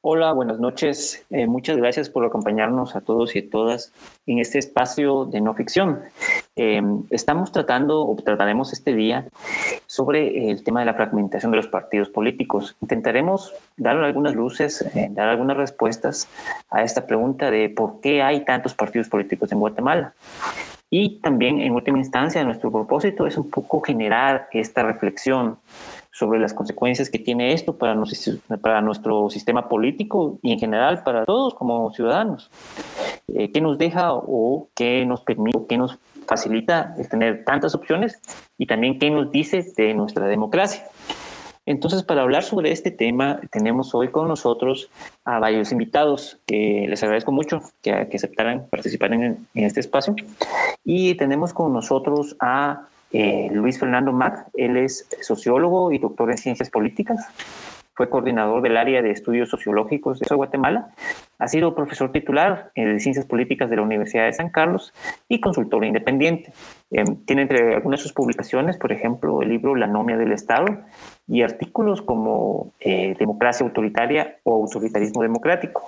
Hola, buenas noches. Eh, muchas gracias por acompañarnos a todos y a todas en este espacio de no ficción. Eh, estamos tratando o trataremos este día sobre el tema de la fragmentación de los partidos políticos. Intentaremos dar algunas luces, eh, dar algunas respuestas a esta pregunta de por qué hay tantos partidos políticos en Guatemala. Y también, en última instancia, nuestro propósito es un poco generar esta reflexión sobre las consecuencias que tiene esto para, para nuestro sistema político y en general para todos como ciudadanos. Eh, ¿Qué nos deja o qué nos permite, qué nos facilita el tener tantas opciones y también qué nos dice de nuestra democracia? Entonces, para hablar sobre este tema, tenemos hoy con nosotros a varios invitados que les agradezco mucho que, aceptaran participar en, en, este espacio. Y tenemos con nosotros a eh, Luis Fernando Mac. Él es sociólogo y doctor en ciencias políticas. Fue coordinador del área de estudios sociológicos de Guatemala. Ha sido profesor titular de ciencias políticas de la Universidad de San Carlos y consultor independiente. Eh, tiene entre algunas de sus publicaciones, por ejemplo, el libro La Nomia del Estado y artículos como eh, Democracia autoritaria o Autoritarismo democrático,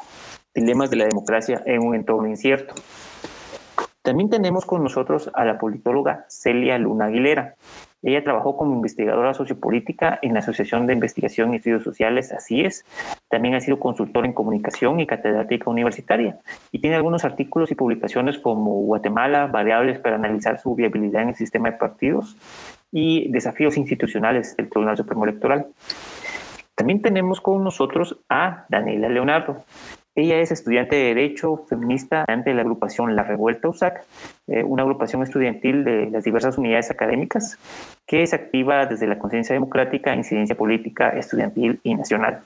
dilemas de la democracia en un entorno incierto. También tenemos con nosotros a la politóloga Celia Luna Aguilera. Ella trabajó como investigadora sociopolítica en la Asociación de Investigación y Estudios Sociales, así es. También ha sido consultora en comunicación y catedrática universitaria. Y tiene algunos artículos y publicaciones como Guatemala, variables para analizar su viabilidad en el sistema de partidos y desafíos institucionales del Tribunal Supremo Electoral. También tenemos con nosotros a Daniela Leonardo. Ella es estudiante de Derecho feminista ante la agrupación La Revuelta USAC, eh, una agrupación estudiantil de las diversas unidades académicas que es activa desde la conciencia democrática, incidencia política, estudiantil y nacional.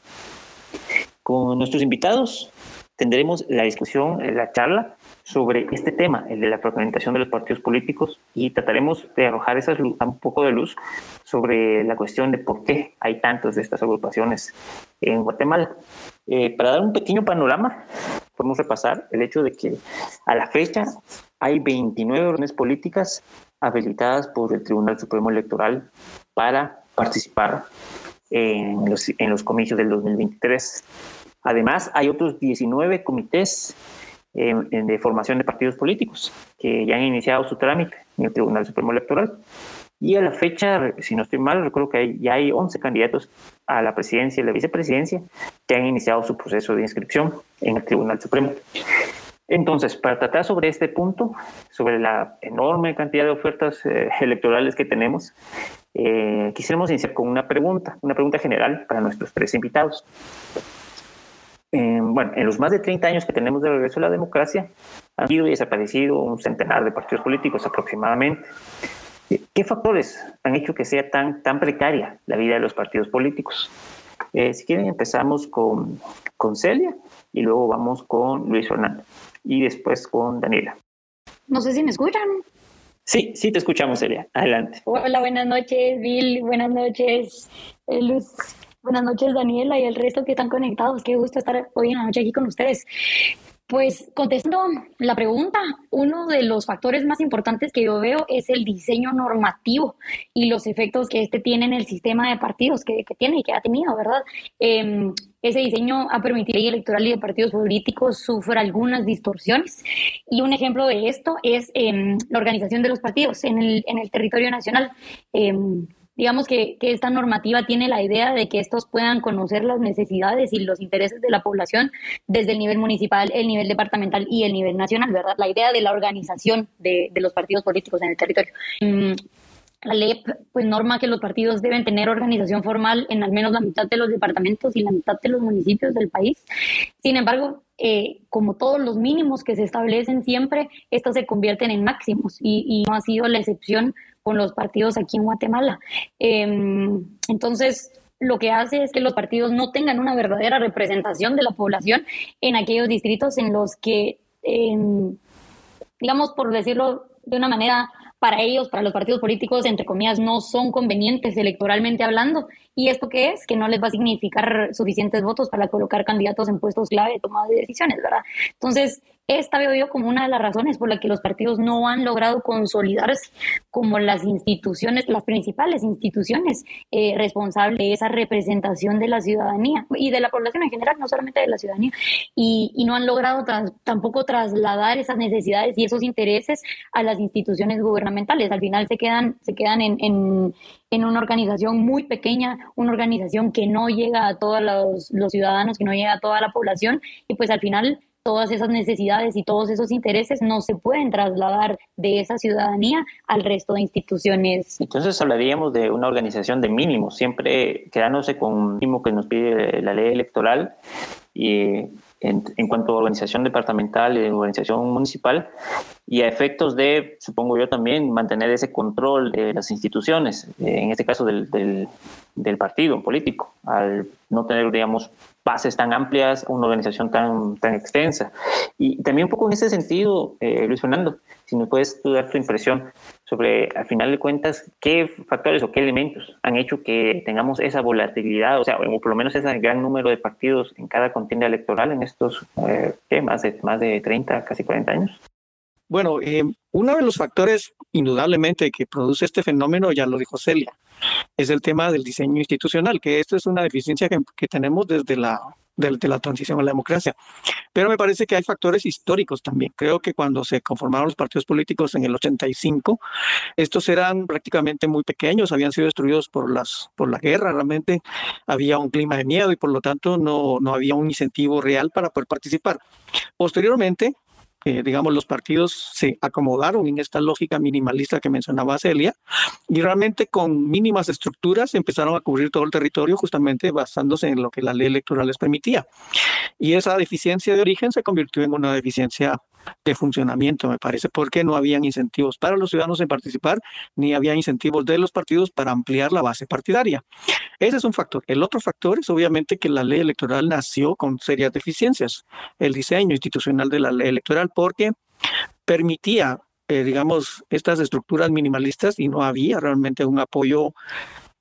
Con nuestros invitados tendremos la discusión, la charla sobre este tema, el de la fragmentación de los partidos políticos, y trataremos de arrojar esa un poco de luz sobre la cuestión de por qué hay tantas de estas agrupaciones en Guatemala. Eh, para dar un pequeño panorama, podemos repasar el hecho de que a la fecha hay 29 órdenes políticas habilitadas por el Tribunal Supremo Electoral para participar en los, en los comicios del 2023. Además, hay otros 19 comités de formación de partidos políticos que ya han iniciado su trámite en el Tribunal Supremo Electoral. Y a la fecha, si no estoy mal, recuerdo que ya hay 11 candidatos a la presidencia y la vicepresidencia que han iniciado su proceso de inscripción en el Tribunal Supremo. Entonces, para tratar sobre este punto, sobre la enorme cantidad de ofertas eh, electorales que tenemos, eh, quisiéramos iniciar con una pregunta, una pregunta general para nuestros tres invitados bueno, en los más de 30 años que tenemos de regreso a la democracia, han habido y desaparecido un centenar de partidos políticos aproximadamente. ¿Qué factores han hecho que sea tan, tan precaria la vida de los partidos políticos? Eh, si quieren, empezamos con, con Celia y luego vamos con Luis Fernando y después con Daniela. No sé si me escuchan. Sí, sí te escuchamos, Celia. Adelante. Hola, buenas noches, Bill. Buenas noches, eh, Luz. Buenas noches, Daniela, y el resto que están conectados. Qué gusto estar hoy en la noche aquí con ustedes. Pues contestando la pregunta, uno de los factores más importantes que yo veo es el diseño normativo y los efectos que este tiene en el sistema de partidos que, tiene y que ha tenido, ¿verdad? Em, ese diseño ha permitido que electoral y de partidos políticos sufra algunas distorsiones. Y un ejemplo de esto es em, la organización de los partidos en el, territorio nacional. Em, digamos que, que, esta normativa tiene la idea de que estos puedan conocer las necesidades y los intereses de la población desde el nivel municipal, el nivel departamental y el nivel nacional, ¿verdad? La idea de la organización de, de los partidos políticos en el territorio. Mm, la ley pues norma que los partidos deben tener organización formal en al menos la mitad de los departamentos y la mitad de los municipios del país. Sin embargo, eh, como todos los mínimos que se establecen siempre, estos se convierten en máximos y no ha sido la excepción con los partidos aquí en Guatemala. Em, entonces, lo que hace es que los partidos no tengan una verdadera representación de la población en aquellos distritos en los que, em, digamos, por decirlo de una manera, para ellos, para los partidos políticos, entre comillas, no son convenientes electoralmente hablando. ¿Y esto qué es? Que no les va a significar suficientes votos para colocar candidatos en puestos clave de toma de decisiones, ¿verdad? Entonces, esta veo yo como una de las razones por la que los partidos no han logrado consolidarse como las instituciones, las principales instituciones eh, responsables de esa representación de la ciudadanía y de la población en general, no solamente de la ciudadanía, y, no han logrado tampoco trasladar esas necesidades y esos intereses a las instituciones gubernamentales. Al final se quedan, se quedan en, en, una organización muy pequeña, una organización que no llega a todos los, los ciudadanos, que no llega a toda la población, y pues al final todas esas necesidades y todos esos intereses no se pueden trasladar de esa ciudadanía al resto de instituciones. Entonces hablaríamos de una organización de mínimos, siempre quedándose con un mínimo que nos pide la ley electoral y en, cuanto a organización departamental y organización municipal y a efectos de, supongo yo también, mantener ese control de las instituciones, en este caso del, del, del partido político, al no tener, digamos, bases tan amplias, una organización tan, tan extensa. Y también un poco en ese sentido, eh, Luis Fernando, si me puedes dar tu impresión sobre, al final de cuentas, qué factores o qué elementos han hecho que tengamos esa volatilidad, o sea, o por lo menos ese gran número de partidos en cada contienda electoral en estos, eh. Más de, más de 30, casi 40 años. Bueno, eh, uno de los factores indudablemente que produce este fenómeno, ya lo dijo Celia, es el tema del diseño institucional, que esto es una deficiencia que, tenemos desde la, desde la transición a la democracia. Pero me parece que hay factores históricos también. Creo que cuando se conformaron los partidos políticos en el 85, estos eran prácticamente muy pequeños, habían sido destruidos por, las, por la guerra, realmente había un clima de miedo y por lo tanto no, no había un incentivo real para poder participar. Posteriormente, digamos, los partidos se acomodaron en esta lógica minimalista que mencionaba Celia y realmente con mínimas estructuras empezaron a cubrir todo el territorio justamente basándose en lo que la ley electoral les permitía. Y esa deficiencia de origen se convirtió en una deficiencia de funcionamiento, me parece, porque no habían incentivos para los ciudadanos en participar, ni había incentivos de los partidos para ampliar la base partidaria. Ese es un factor. El otro factor es obviamente que la ley electoral nació con serias deficiencias. El diseño institucional de la ley electoral, porque permitía, eh, digamos, estas estructuras minimalistas y no había realmente un apoyo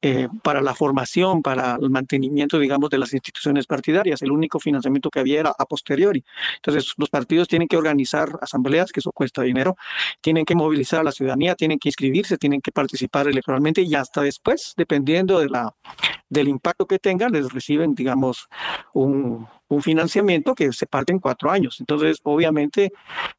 eh, para la formación, para el mantenimiento, digamos, de las instituciones partidarias. El único financiamiento que había era a posteriori. Entonces, los partidos tienen que organizar asambleas, que eso cuesta dinero, tienen que movilizar a la ciudadanía, tienen que inscribirse, tienen que participar electoralmente y hasta después, dependiendo de la, del impacto que tengan, les reciben, digamos, un, un financiamiento que se parte en cuatro años. Entonces, obviamente,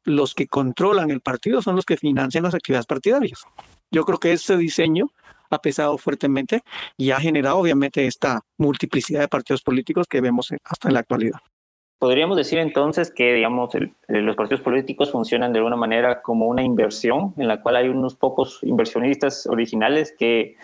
los que controlan el partido son los que financian las actividades partidarias. Yo creo que ese diseño ha pesado fuertemente y ha generado obviamente esta multiplicidad de partidos políticos que vemos hasta en la actualidad. Podríamos decir entonces que, digamos, los partidos políticos funcionan de alguna manera como una inversión en la cual hay unos pocos inversionistas originales que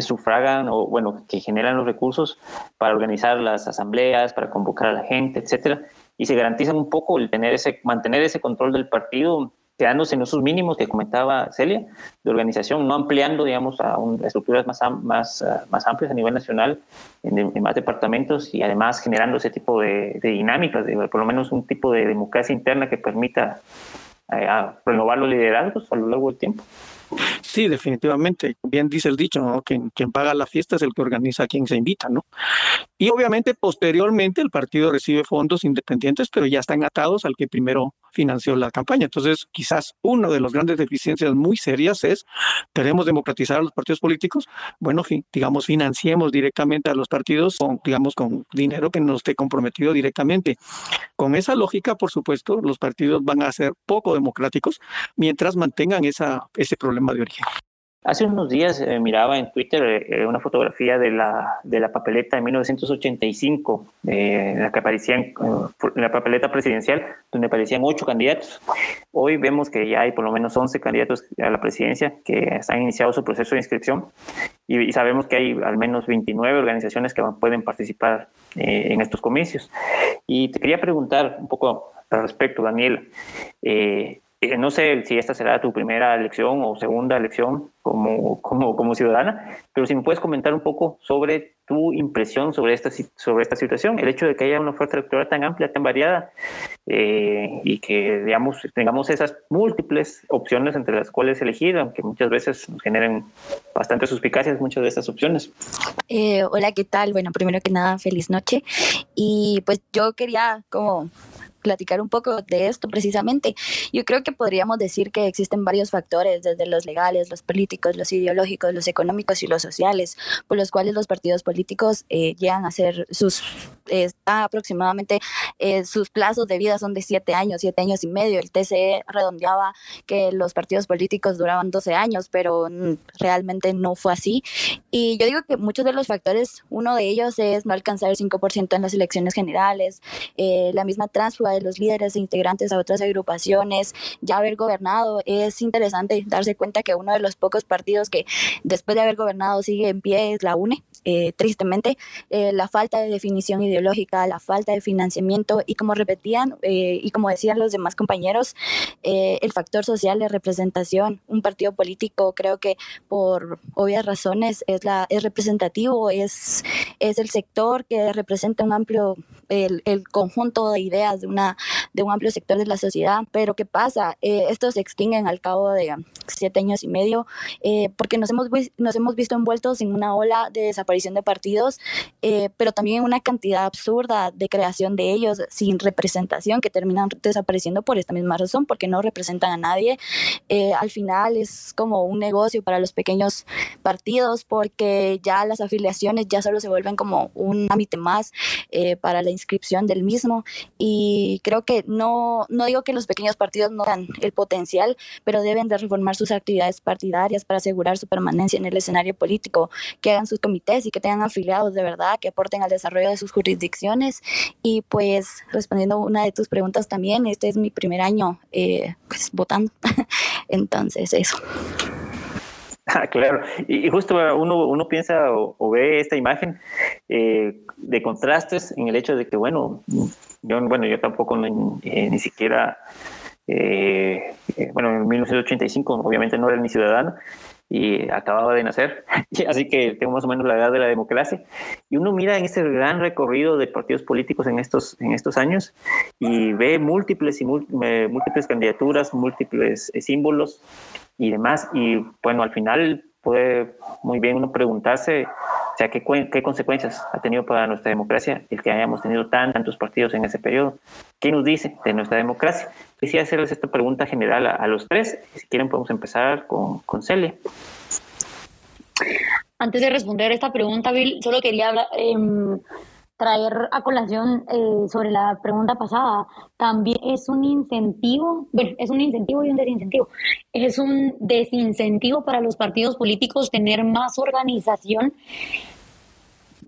sufragan o, bueno, que generan los recursos para organizar las asambleas, para convocar a la gente, etcétera, y se garantizan un poco el tener ese, mantener ese control del partido quedándose en esos mínimos que comentaba Celia de organización, no ampliando, digamos, a, estructuras más, más, ah, más amplias a nivel nacional, en, más departamentos y además generando ese tipo de, dinámicas, por lo menos un tipo de democracia interna que permita eh, renovar los liderazgos a lo largo del tiempo. Sí, definitivamente. Bien dice el dicho, ¿no? Quien, paga la fiesta es el que organiza a quien se invita, ¿no? Y obviamente posteriormente el partido recibe fondos independientes, pero ya están atados al que primero financió la campaña. Entonces, quizás una de las grandes deficiencias muy serias es, queremos democratizar a los partidos políticos, bueno, digamos, financiemos directamente a los partidos con, digamos, con dinero que no esté comprometido directamente. Con esa lógica, por supuesto, los partidos van a ser poco democráticos mientras mantengan esa, ese problema de origen. Hace unos días eh, miraba en Twitter eh, una fotografía de la, de la papeleta de 1985, en la que aparecían, eh, en la papeleta presidencial, donde aparecían ocho candidatos. Hoy vemos que ya hay por lo menos 11 candidatos a la presidencia que han iniciado su proceso de inscripción y, sabemos que hay al menos 29 organizaciones que pueden participar en estos comicios. Y te quería preguntar un poco al respecto, Daniel. Eh, no sé si esta será tu primera elección o segunda elección como, como, como ciudadana, pero si me puedes comentar un poco sobre tu impresión sobre esta, sobre esta situación, el hecho de que haya una oferta electoral tan amplia, tan variada eh, y que digamos, tengamos esas múltiples opciones entre las cuales elegir, aunque muchas veces generen bastante suspicacias muchas de estas opciones. Eh, hola, ¿qué tal? Bueno, primero que nada, feliz noche. Y pues yo quería como platicar un poco de esto precisamente. Yo creo que podríamos decir que existen varios factores, desde los legales, los políticos, los ideológicos, los económicos y los sociales, por los cuales los partidos políticos eh, llegan a ser sus, está aproximadamente, eh, sus plazos de vida son de siete años, siete años y medio. El TCE redondeaba que los partidos políticos duraban 12 años, pero mm, realmente no fue así. Y yo digo que muchos de los factores, uno de ellos es no alcanzar el 5% en las elecciones generales, eh, la misma transfuga de los líderes e integrantes a otras agrupaciones, ya haber gobernado. Es interesante darse cuenta que uno de los pocos partidos que después de haber gobernado sigue en pie es la UNE. Eh, tristemente, eh, la falta de definición ideológica, la falta de financiamiento y como repetían y como decían los demás compañeros, el factor social de representación. Un partido político creo que por obvias razones es, la, es representativo, es, es el sector que representa un amplio, el, el conjunto de ideas de, una, de un amplio sector de la sociedad. Pero ¿qué pasa? Eh, estos se extinguen al cabo de siete años y medio eh, porque nos hemos, nos hemos visto envueltos en una ola de desaparición de partidos, eh, pero también una cantidad absurda de creación de ellos sin representación que terminan desapareciendo por esta misma razón, porque no representan a nadie. al final es como un negocio para los pequeños partidos porque ya las afiliaciones ya solo se vuelven como un ámbito más para la inscripción del mismo y creo que no, no digo que los pequeños partidos no dan el potencial, pero deben de reformar sus actividades partidarias para asegurar su permanencia en el escenario político, que hagan sus comités y que tengan afiliados de verdad, que aporten al desarrollo de sus jurisdicciones. Y pues respondiendo una de tus preguntas también, este es mi primer año eh, pues, votando, entonces eso. Ah, claro, y, justo uno, uno piensa o, ve esta imagen eh, de contrastes en el hecho de que, bueno, yo, bueno, yo tampoco eh, ni siquiera, eh, bueno, en 1985 obviamente no era ni ciudadano y acababa de nacer, así que tengo más o menos la edad de la democracia. Y uno mira en ese gran recorrido de partidos políticos en estos, en estos años y ve múltiples y múltiples candidaturas, múltiples símbolos y demás. Y bueno, al final puede muy bien uno preguntarse, o sea, ¿qué, qué consecuencias ha tenido para nuestra democracia el que hayamos tenido tantos partidos en ese periodo. ¿Qué nos dice de nuestra democracia? Quisiera hacerles esta pregunta general a, los tres. Si quieren, podemos empezar con, con Celia. Antes de responder esta pregunta, Bill, solo quería hablar, em, traer a colación eh, sobre la pregunta pasada, también es un incentivo, bueno, es un incentivo y un desincentivo. Es un desincentivo para los partidos políticos tener más organización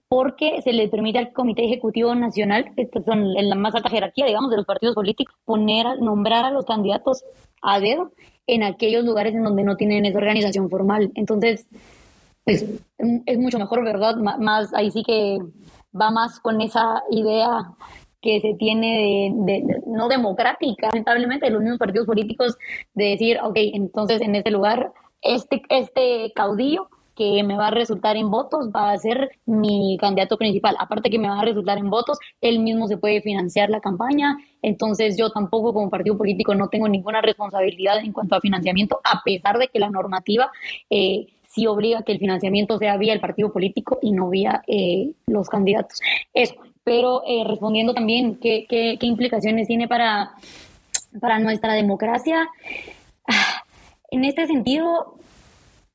porque se le permite al Comité Ejecutivo Nacional, que son en la más alta jerarquía, digamos, de los partidos políticos, poner, nombrar a los candidatos a dedo en aquellos lugares en donde no tienen esa organización formal. Entonces, pues, es mucho mejor, ¿verdad? Más, ahí sí que va más con esa idea que se tiene de, no democrática, lamentablemente, de los mismos partidos políticos, de decir, ok, entonces en este lugar, este, este caudillo que me va a resultar en votos va a ser mi candidato principal. Aparte que me va a resultar en votos, él mismo se puede financiar la campaña. Entonces yo tampoco como partido político no tengo ninguna responsabilidad en cuanto a financiamiento, a pesar de que la normativa eh, sí obliga que el financiamiento sea vía el partido político y no vía eh, los candidatos. Eso, pero eh, respondiendo también ¿qué, qué, qué implicaciones tiene para, para nuestra democracia. Ah, en este sentido,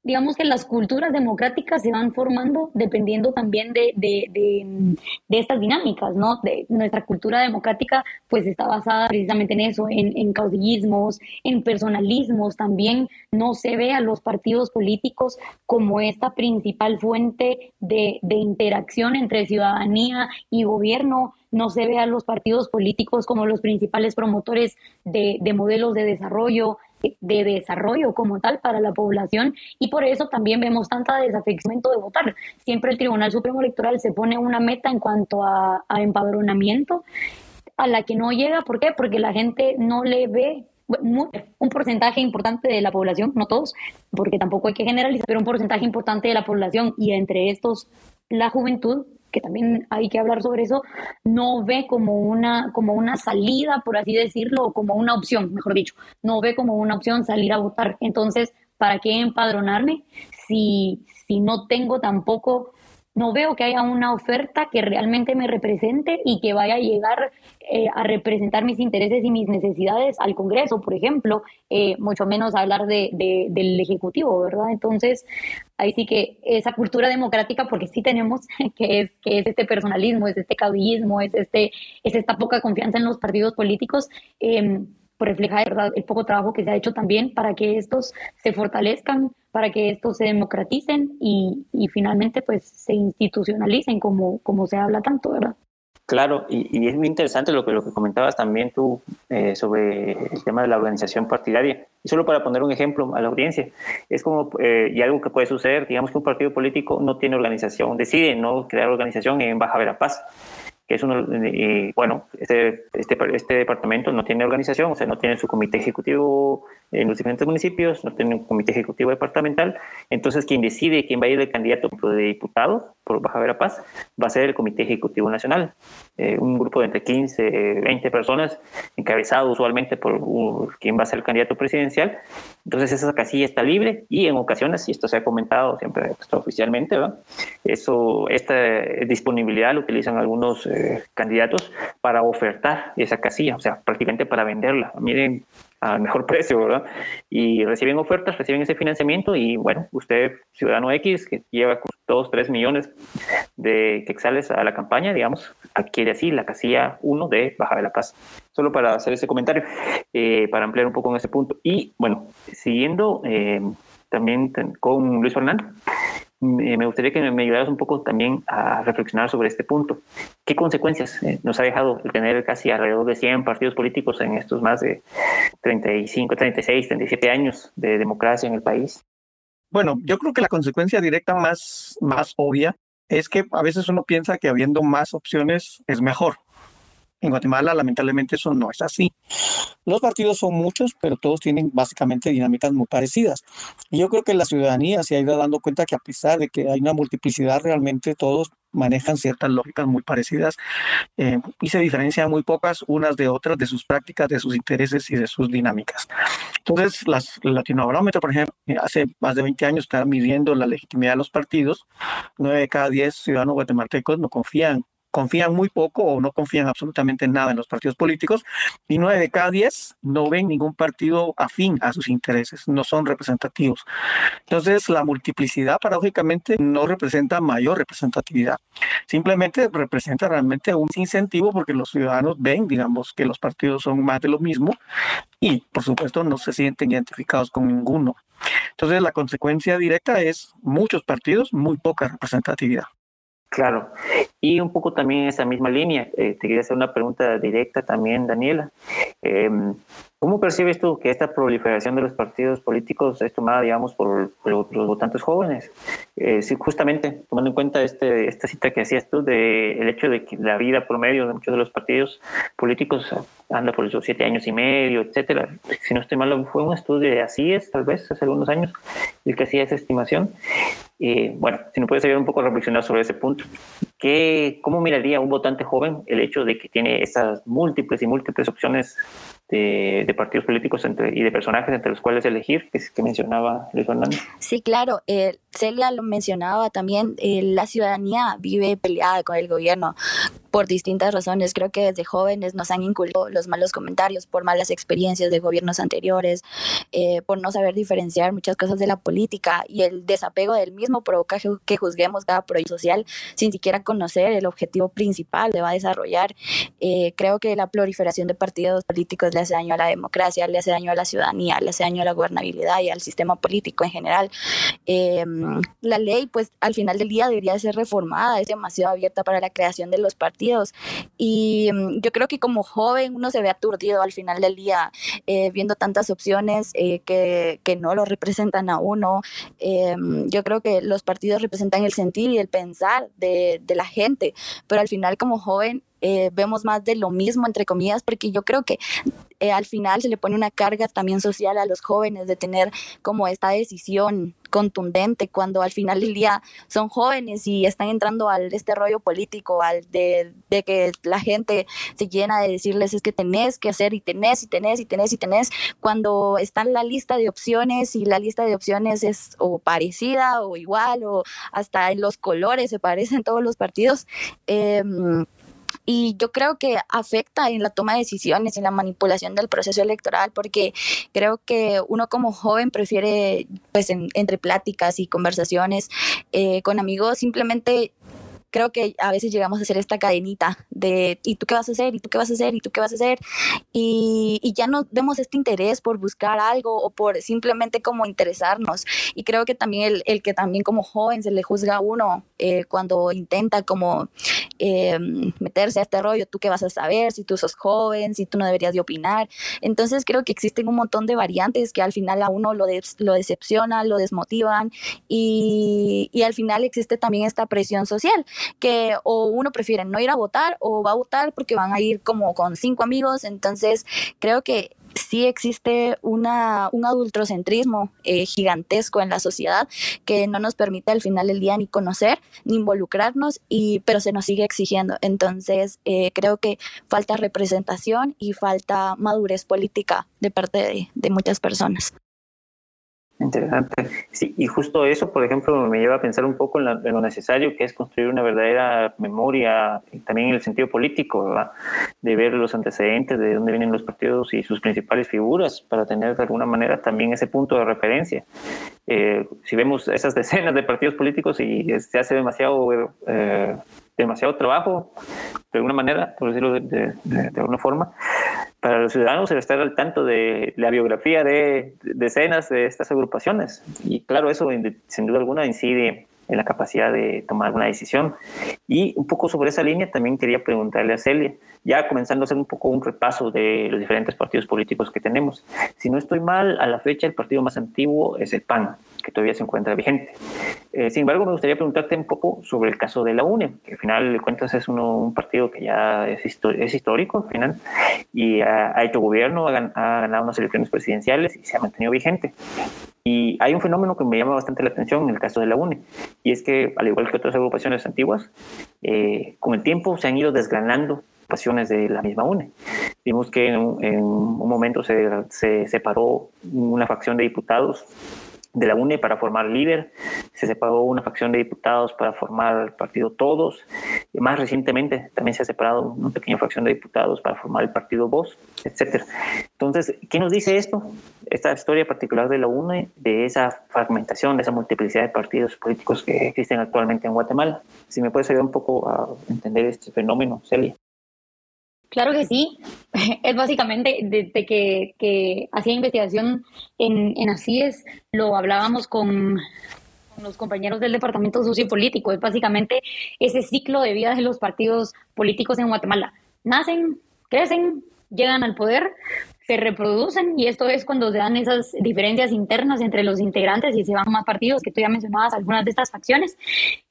digamos que las culturas democráticas se van formando dependiendo también de, de, de, estas dinámicas, ¿no? De nuestra cultura democrática pues está basada precisamente en eso, en, en, caudillismos, en personalismos también. No se ve a los partidos políticos como esta principal fuente de, de interacción entre ciudadanía y gobierno, no se ve a los partidos políticos como los principales promotores de, de modelos de desarrollo, de desarrollo como tal para la población y por eso también vemos tanta desafección de votar. Siempre el Tribunal Supremo Electoral se pone una meta en cuanto a, empadronamiento a la que no llega. ¿Por qué? Porque la gente no le ve un porcentaje importante de la población, no todos, porque tampoco hay que generalizar, pero un porcentaje importante de la población y entre estos la juventud que también hay que hablar sobre eso, no ve como una, como una salida, por así decirlo, o como una opción, mejor dicho, no ve como una opción salir a votar. Entonces, ¿para qué empadronarme si, si no tengo tampoco no veo que haya una oferta que realmente me represente y que vaya a llegar eh, a representar mis intereses y mis necesidades al Congreso, por ejemplo, eh, mucho menos hablar de, del Ejecutivo, ¿verdad? Entonces, ahí sí que esa cultura democrática, porque sí tenemos, que es, que es este personalismo, es este caudillismo, es, este, es esta poca confianza en los partidos políticos, eh, refleja ¿verdad? el poco trabajo que se ha hecho también para que estos se fortalezcan, para que estos se democraticen y, y finalmente pues se institucionalicen como, como se habla tanto, ¿verdad? Claro, y, es muy interesante lo que, lo que comentabas también tú eh, sobre el tema de la organización partidaria. Y solo para poner un ejemplo a la audiencia, es como, eh, y algo que puede suceder, digamos que un partido político no tiene organización, decide no crear organización en Baja Verapaz que es uno, y bueno, este, este, este departamento no tiene organización, o sea, no tiene su comité ejecutivo en los diferentes municipios, no tiene un comité ejecutivo departamental, entonces quien decide quién va a ir de candidato de diputado por Baja Verapaz va a ser el comité ejecutivo nacional, eh, un grupo de entre 15, 20 personas, encabezado usualmente por quien va a ser el candidato presidencial, entonces esa casilla está libre y en ocasiones, y esto se ha comentado siempre oficialmente, eso, esta disponibilidad lo utilizan algunos eh, candidatos para ofertar esa casilla, o sea, prácticamente para venderla. Miren, al mejor precio, ¿verdad? Y reciben ofertas, reciben ese financiamiento y bueno, usted, ciudadano X, que lleva 2, 3 millones de quexales a la campaña, digamos, adquiere así la casilla 1 de Baja de la Paz. Solo para hacer ese comentario, eh, para ampliar un poco en ese punto. Y bueno, siguiendo eh, también con Luis Fernando, eh, me gustaría que me ayudaras un poco también a reflexionar sobre este punto. ¿Qué consecuencias eh, nos ha dejado el tener casi alrededor de 100 partidos políticos en estos más de 35, 36, 37 años de democracia en el país? Bueno, yo creo que la consecuencia directa más, más obvia es que a veces uno piensa que habiendo más opciones es mejor. En Guatemala, lamentablemente, eso no es así. Los partidos son muchos, pero todos tienen básicamente dinámicas muy parecidas. Y yo creo que la ciudadanía se ha ido dando cuenta que a pesar de que hay una multiplicidad, realmente todos manejan ciertas lógicas muy parecidas eh, y se diferencian muy pocas unas de otras de sus prácticas, de sus intereses y de sus dinámicas. Entonces, las, Latinobarómetro, por ejemplo, hace más de 20 años está midiendo la legitimidad de los partidos. Nueve de cada diez ciudadanos guatemaltecos no confían confían muy poco o no confían absolutamente en nada en los partidos políticos y nueve de cada diez no ven ningún partido afín a sus intereses, no son representativos. Entonces, la multiplicidad paradójicamente no representa mayor representatividad, simplemente representa realmente un incentivo porque los ciudadanos ven, digamos, que los partidos son más de lo mismo y, por supuesto, no se sienten identificados con ninguno. Entonces, la consecuencia directa es muchos partidos, muy poca representatividad. Claro, y un poco también en esa misma línea, eh, te quería hacer una pregunta directa también, Daniela. Em, ¿Cómo percibes tú que esta proliferación de los partidos políticos es tomada, digamos, por, los votantes jóvenes? Eh, justamente tomando en cuenta este, esta cita que hacías tú del hecho de que la vida promedio de muchos de los partidos políticos anda por esos siete años y medio, etcétera. Si no estoy mal, fue un estudio de así es, tal vez, hace algunos años, el que hacía esa estimación. Eh, bueno, si no puedes ayudar un poco a reflexionar sobre ese punto. ¿Qué, ¿Cómo miraría un votante joven el hecho de que tiene esas múltiples y múltiples opciones de, partidos políticos entre, y de personajes entre los cuales elegir, que, que mencionaba Luis Fernández? Sí, claro. Eh, Celia lo mencionaba también, eh, la ciudadanía vive peleada con el gobierno por distintas razones. Creo que desde jóvenes nos han inculcado los malos comentarios por malas experiencias de gobiernos anteriores, eh, por no saber diferenciar muchas cosas de la política y el desapego del mismo provoca que juzguemos cada proyecto social sin siquiera conocer el objetivo principal que va a desarrollar. Eh, creo que la proliferación de partidos políticos le hace daño a la democracia, le hace daño a la ciudadanía, le hace daño a la gobernabilidad y al sistema político en general. Eh, la ley, pues al final del día debería ser reformada, es demasiado abierta para la creación de los partidos. Y mm, yo creo que como joven uno se ve aturdido al final del día eh, viendo tantas opciones eh, que, que, no lo representan a uno. Eh, yo creo que los partidos representan el sentir y el pensar de, de la gente, pero al final como joven eh, vemos más de lo mismo, entre comillas, porque yo creo que eh, al final se le pone una carga también social a los jóvenes de tener como esta decisión contundente cuando al final del día son jóvenes y están entrando al este rollo político, al de, de, que la gente se llena de decirles es que tenés que hacer y tenés y tenés y tenés y tenés, cuando está en la lista de opciones y la lista de opciones es o parecida o igual o hasta en los colores se parecen todos los partidos. Eh, y yo creo que afecta en la toma de decisiones, en la manipulación del proceso electoral, porque creo que uno como joven prefiere, pues entre pláticas y conversaciones eh, con amigos, simplemente creo que a veces llegamos a hacer esta cadenita de ¿y tú qué vas a hacer? ¿y tú qué vas a hacer? ¿y tú qué vas a hacer? Y, y ya no vemos este interés por buscar algo o por simplemente como interesarnos. Y creo que también el, el que también como joven se le juzga a uno eh, cuando intenta como eh, meterse a este rollo, tú qué vas a saber, si tú sos joven, si tú no deberías de opinar. Entonces creo que existen un montón de variantes que al final a uno lo, de, lo decepcionan, lo desmotivan y, y al final existe también esta presión social que o uno prefiere no ir a votar o va a votar porque van a ir como con cinco amigos. Entonces, creo que sí existe una, un adultrocentrismo eh, gigantesco en la sociedad que no nos permite al final del día ni conocer ni involucrarnos, y, pero se nos sigue exigiendo. Entonces, eh, creo que falta representación y falta madurez política de parte de muchas personas. Interesante. Sí, y justo eso, por ejemplo, me lleva a pensar un poco en, lo necesario que es construir una verdadera memoria, también en el sentido político, de ver los antecedentes, de dónde vienen los partidos y sus principales figuras, para tener de alguna manera también ese punto de referencia. Eh, si vemos esas decenas de partidos políticos y se hace demasiado eh, demasiado trabajo, de alguna manera, por decirlo de, alguna forma, para los ciudadanos el estar al tanto de la biografía de decenas de estas agrupaciones. Y claro, eso sin duda alguna incide en la capacidad de tomar una decisión. Y un poco sobre esa línea también quería preguntarle a Celia, ya comenzando a hacer un poco un repaso de los diferentes partidos políticos que tenemos. Si no estoy mal, a la fecha el partido más antiguo es el PAN, que todavía se encuentra vigente. Eh, sin embargo, me gustaría preguntarte un poco sobre el caso de la UNE, que al final de cuentas es uno, un partido que ya es, es histórico al final y ha, hecho gobierno, ha, ganado unas elecciones presidenciales y se ha mantenido vigente. Y hay un fenómeno que me llama bastante la atención en el caso de la UNE, y es que, al igual que otras agrupaciones antiguas, eh, con el tiempo se han ido desgranando pasiones de la misma UNE. Vimos que en, un momento se, se separó una facción de diputados de la UNE para formar líder, se separó una facción de diputados para formar el partido Todos, y más recientemente también se ha separado una pequeña facción de diputados para formar el partido Voz, etc. Entonces, ¿qué nos dice esto? Esta historia particular de la UNE, de esa fragmentación, de esa multiplicidad de partidos políticos que existen actualmente en Guatemala. Si me puedes ayudar un poco a entender este fenómeno, Celia. Claro que sí. Es básicamente desde que, que hacía investigación en, en ACIES, lo hablábamos con, con los compañeros del Departamento Sociopolítico. Es básicamente ese ciclo de vida de los partidos políticos en Guatemala. Nacen, crecen, llegan al poder, se reproducen y esto es cuando se dan esas diferencias internas entre los integrantes y se van más partidos, que tú ya mencionabas algunas de estas facciones.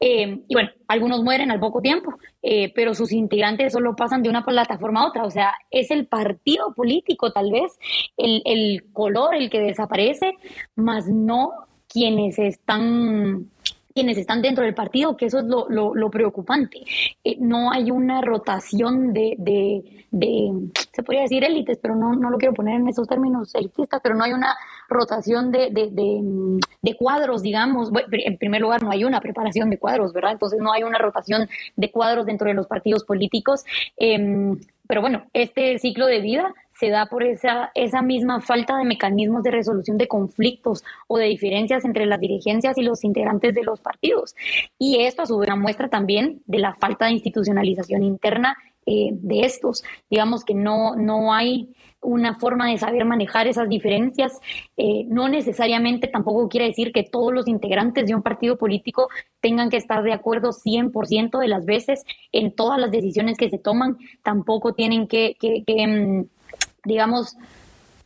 Eh, y bueno, algunos mueren al poco tiempo, eh, pero sus integrantes solo pasan de una plataforma a otra, o sea, es el partido político tal vez el, el color el que desaparece, más no quienes están quienes están dentro del partido, que eso es lo, preocupante. Eh, no hay una rotación de, de, de, se podría decir élites, pero no, no lo quiero poner en esos términos elitistas, pero no hay una rotación de, de, cuadros, digamos. en primer lugar, no hay una preparación de cuadros, ¿verdad? Entonces no hay una rotación de cuadros dentro de los partidos políticos. Em, pero bueno, este ciclo de vida se da por esa, esa misma falta de mecanismos de resolución de conflictos o de diferencias entre las dirigencias y los integrantes de los partidos. Y esto a su vez muestra también de la falta de institucionalización interna eh, de estos. Digamos que no, no hay una forma de saber manejar esas diferencias. Eh, no necesariamente tampoco quiere decir que todos los integrantes de un partido político tengan que estar de acuerdo 100% de las veces en todas las decisiones que se toman. Tampoco tienen que, que, que mm, digamos,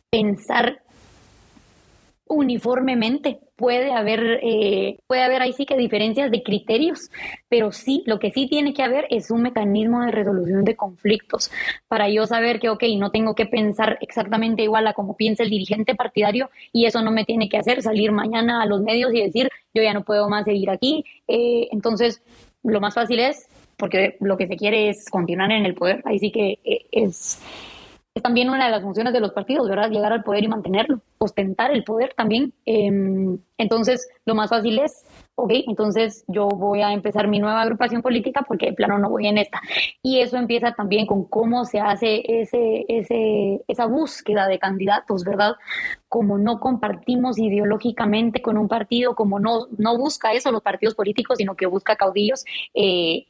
pensar uniformemente puede haber, eh, puede haber ahí sí que diferencias de criterios, pero sí, lo que sí tiene que haber es un mecanismo de resolución de conflictos para yo saber que, ok, no tengo que pensar exactamente igual a como piensa el dirigente partidario y eso no me tiene que hacer salir mañana a los medios y decir, yo ya no puedo más seguir aquí. Eh, entonces, lo más fácil es, porque lo que se quiere es continuar en el poder, ahí sí que eh, es es también una de las funciones de los partidos, ¿verdad? Llegar al poder y mantenerlo, ostentar el poder también. Em, entonces, lo más fácil es, ok, entonces yo voy a empezar mi nueva agrupación política porque de plano no voy en esta. Y eso empieza también con cómo se hace ese, ese, esa búsqueda de candidatos, ¿verdad? Como no compartimos ideológicamente con un partido, como no, no busca eso los partidos políticos, sino que busca caudillos, eh,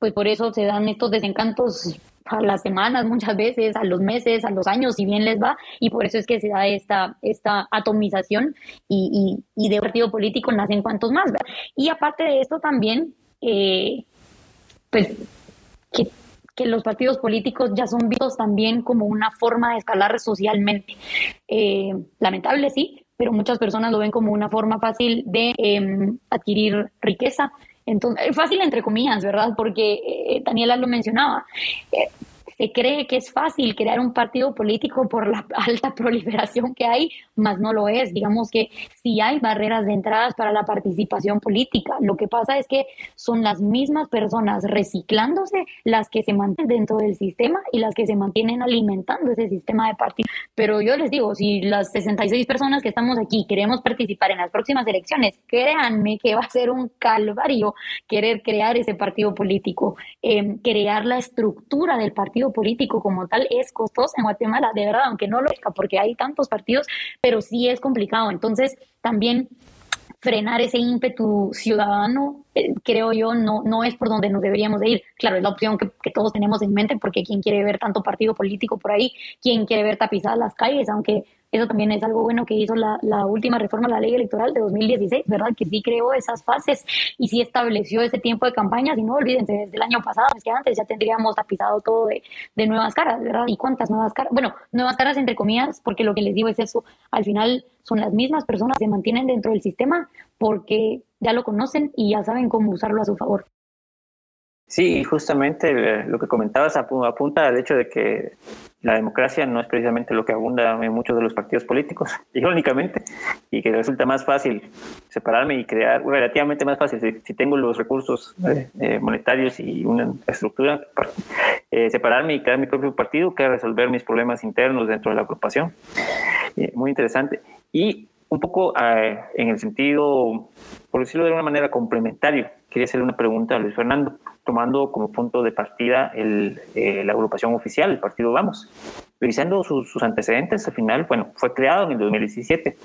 pues por eso se dan estos desencantos a las semanas muchas veces, a los meses, a los años, si bien les va, y por eso es que se da esta, esta atomización y, y, de partido político nacen cuantos más. ¿verdad? Y aparte de esto también, eh, pues que, que, los partidos políticos ya son vistos también como una forma de escalar socialmente. Eh, lamentable, sí, pero muchas personas lo ven como una forma fácil de em, adquirir riqueza, entonces, fácil entre comillas, ¿verdad? Porque eh, Daniela lo mencionaba. Eh, se cree que es fácil crear un partido político por la alta proliferación que hay, más no lo es. Digamos que sí hay barreras de entradas para la participación política. Lo que pasa es que son las mismas personas reciclándose las que se mantienen dentro del sistema y las que se mantienen alimentando ese sistema de partido. Pero yo les digo, si las 66 personas que estamos aquí queremos participar en las próximas elecciones, créanme que va a ser un calvario querer crear ese partido político, eh, crear la estructura del partido político como tal es costoso en Guatemala, de verdad, aunque no lo es, porque hay tantos partidos, pero sí es complicado. Entonces, también frenar ese ímpetu ciudadano, eh, creo yo, no, no es por donde nos deberíamos de ir. Claro, es la opción que, todos tenemos en mente, porque quien quiere ver tanto partido político por ahí, quien quiere ver tapizadas las calles, aunque eso también es algo bueno que hizo la, la, última reforma a la ley electoral de 2016, ¿verdad? Que sí creó esas fases y sí estableció ese tiempo de campaña. Y no olvídense, desde el año pasado, es que antes ya tendríamos tapizado todo de, de nuevas caras, ¿verdad? ¿Y cuántas nuevas caras? Bueno, nuevas caras entre comillas, porque lo que les digo es eso. Al final son las mismas personas que se mantienen dentro del sistema porque ya lo conocen y ya saben cómo usarlo a su favor. Sí, justamente eh, lo que comentabas apunta al hecho de que la democracia no es precisamente lo que abunda en muchos de los partidos políticos, irónicamente, y que resulta más fácil separarme y crear, relativamente más fácil, si, tengo los recursos eh, eh, monetarios y una estructura, separarme y crear mi propio partido que resolver mis problemas internos dentro de la agrupación. muy interesante. Y un poco en el sentido, por decirlo de una manera, complementario, quería hacerle una pregunta a Luis Fernando tomando como punto de partida el, eh, la agrupación oficial, el partido Vamos. Revisando sus, antecedentes, al final, bueno, fue creado en el 2017.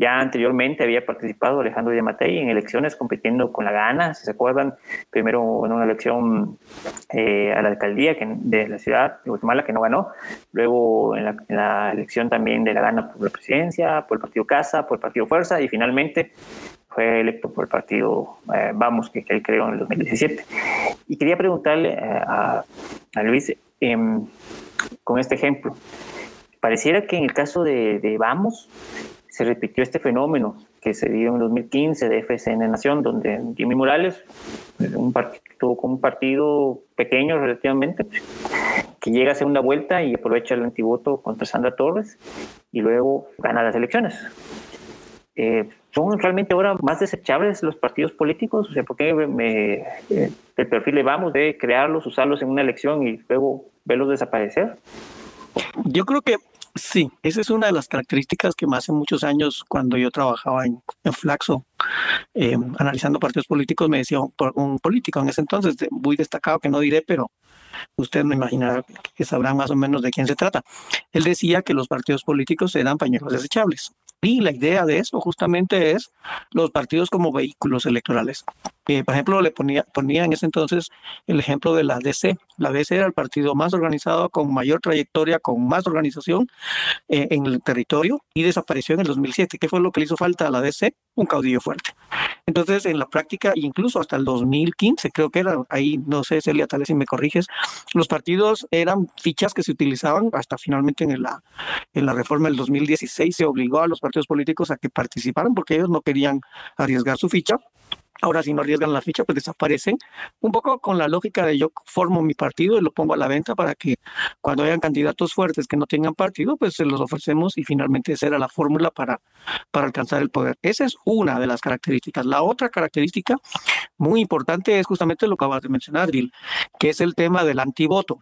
Ya anteriormente había participado Alejandro Yamatei en elecciones compitiendo con la Gana, si se acuerdan, primero en una elección eh, a la alcaldía de la ciudad de Guatemala que no ganó, luego en la, elección también de la Gana por la presidencia, por el partido Casa, por el partido Fuerza y finalmente fue electo por el partido eh, Vamos, que, él creó en el 2017. Y quería preguntarle eh, a, a Luis, em, con este ejemplo, pareciera que en el caso de, Vamos se repitió este fenómeno que se dio en 2015 de FSN Nación, donde Jimmy Morales, un tuvo como un partido pequeño relativamente, que llega a segunda vuelta y aprovecha el antivoto contra Sandra Torres y luego gana las elecciones. Eh, ¿Son realmente ahora más desechables los partidos políticos? O sea, ¿por qué me, el perfil le vamos de crearlos, usarlos en una elección y luego verlos desaparecer? Yo creo que sí, esa es una de las características que más hace muchos años, cuando yo trabajaba en, Flaxo, eh, analizando partidos políticos, me decía un, un, político en ese entonces, muy destacado, que no diré, pero usted me imagina que sabrán más o menos de quién se trata. Él decía que los partidos políticos eran pañuelos desechables. Y la idea de eso justamente es los partidos como vehículos electorales. Eh, por ejemplo, le ponía, ponía en ese entonces el ejemplo de la DC. La DC era el partido más organizado, con mayor trayectoria, con más organización eh, en el territorio y desapareció en el 2007. ¿Qué fue lo que le hizo falta a la DC? Un caudillo fuerte. Entonces, en la práctica, incluso hasta el 2015, creo que era ahí, no sé, Celia, tal vez si me corriges, los partidos eran fichas que se utilizaban hasta finalmente en la, en la reforma del 2016 se obligó a los partidos partidos políticos a que participaran porque ellos no querían arriesgar su ficha Ahora, si no arriesgan la ficha, pues desaparecen. Un poco con la lógica de yo formo mi partido y lo pongo a la venta para que cuando hayan candidatos fuertes que no tengan partido, pues se los ofrecemos y finalmente esa era la fórmula para, para alcanzar el poder. Esa es una de las características. La otra característica muy importante es justamente lo que acabas de mencionar, Bill, que es el tema del antivoto.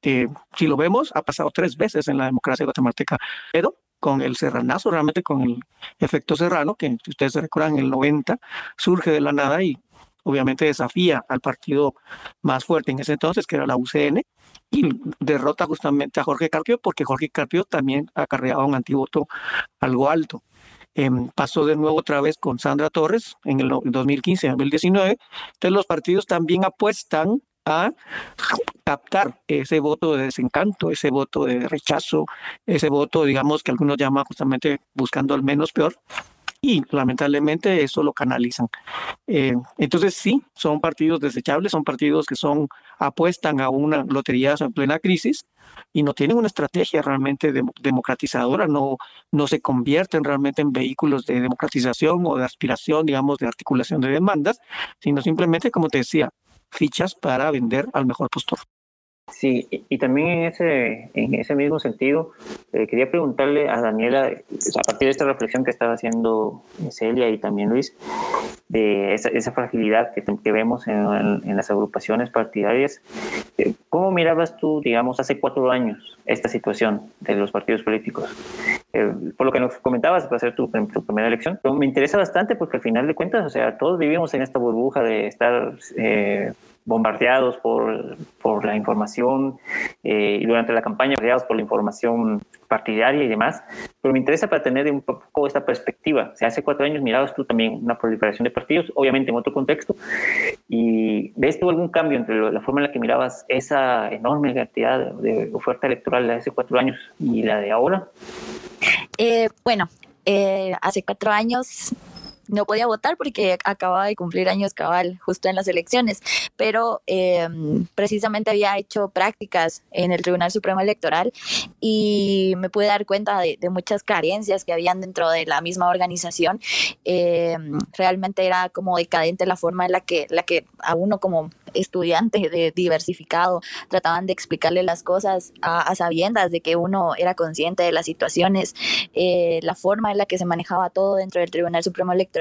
Eh, si lo vemos, ha pasado tres veces en la democracia guatemalteca, pero con el serranazo, realmente con el efecto serrano, que si ustedes se recuerdan, en el 90 surge de la nada y obviamente desafía al partido más fuerte en ese entonces, que era la UCN, y derrota justamente a Jorge Carpio, porque Jorge Carpio también acarreaba un antivoto algo alto. Em, pasó de nuevo otra vez con Sandra Torres en el 2015, 2019. Entonces los partidos también apuestan a captar ese voto de desencanto, ese voto de rechazo, ese voto, digamos, que algunos llaman justamente buscando al menos peor, y lamentablemente eso lo canalizan. Eh, entonces sí, son partidos desechables, son partidos que son apuestan a una lotería en plena crisis y no tienen una estrategia realmente democratizadora, no, no se convierten realmente en vehículos de democratización o de aspiración, digamos, de articulación de demandas, sino simplemente, como te decía, fichas para vender al mejor postor. Sí, y también en ese, en ese mismo sentido, eh, quería preguntarle a Daniela, a partir de esta reflexión que estaba haciendo Celia y también Luis, de esa, esa fragilidad que, que vemos en, en, las agrupaciones partidarias, eh, ¿cómo mirabas tú, digamos, hace cuatro años esta situación de los partidos políticos? Eh, por lo que nos comentabas, va a ser tu, tu, primera elección, pero me interesa bastante porque al final de cuentas, o sea, todos vivimos en esta burbuja de estar bombardeados por, por la información eh, y durante la campaña bombardeados por la información partidaria y demás, pero me interesa para tener un poco esta perspectiva. O sea, hace cuatro años mirabas tú también una proliferación de partidos, obviamente en otro contexto, y ¿ves tú algún cambio entre la forma en la que mirabas esa enorme cantidad de oferta electoral de hace cuatro años y la de ahora? Eh, bueno, eh, hace cuatro años no podía votar porque acababa de cumplir años cabal justo en las elecciones, pero em, precisamente había hecho prácticas en el Tribunal Supremo Electoral y me pude dar cuenta de, muchas carencias que habían dentro de la misma organización. Em, realmente era como decadente la forma en la que, la que a uno como estudiante de diversificado trataban de explicarle las cosas a, sabiendas de que uno era consciente de las situaciones, eh, la forma en la que se manejaba todo dentro del Tribunal Supremo Electoral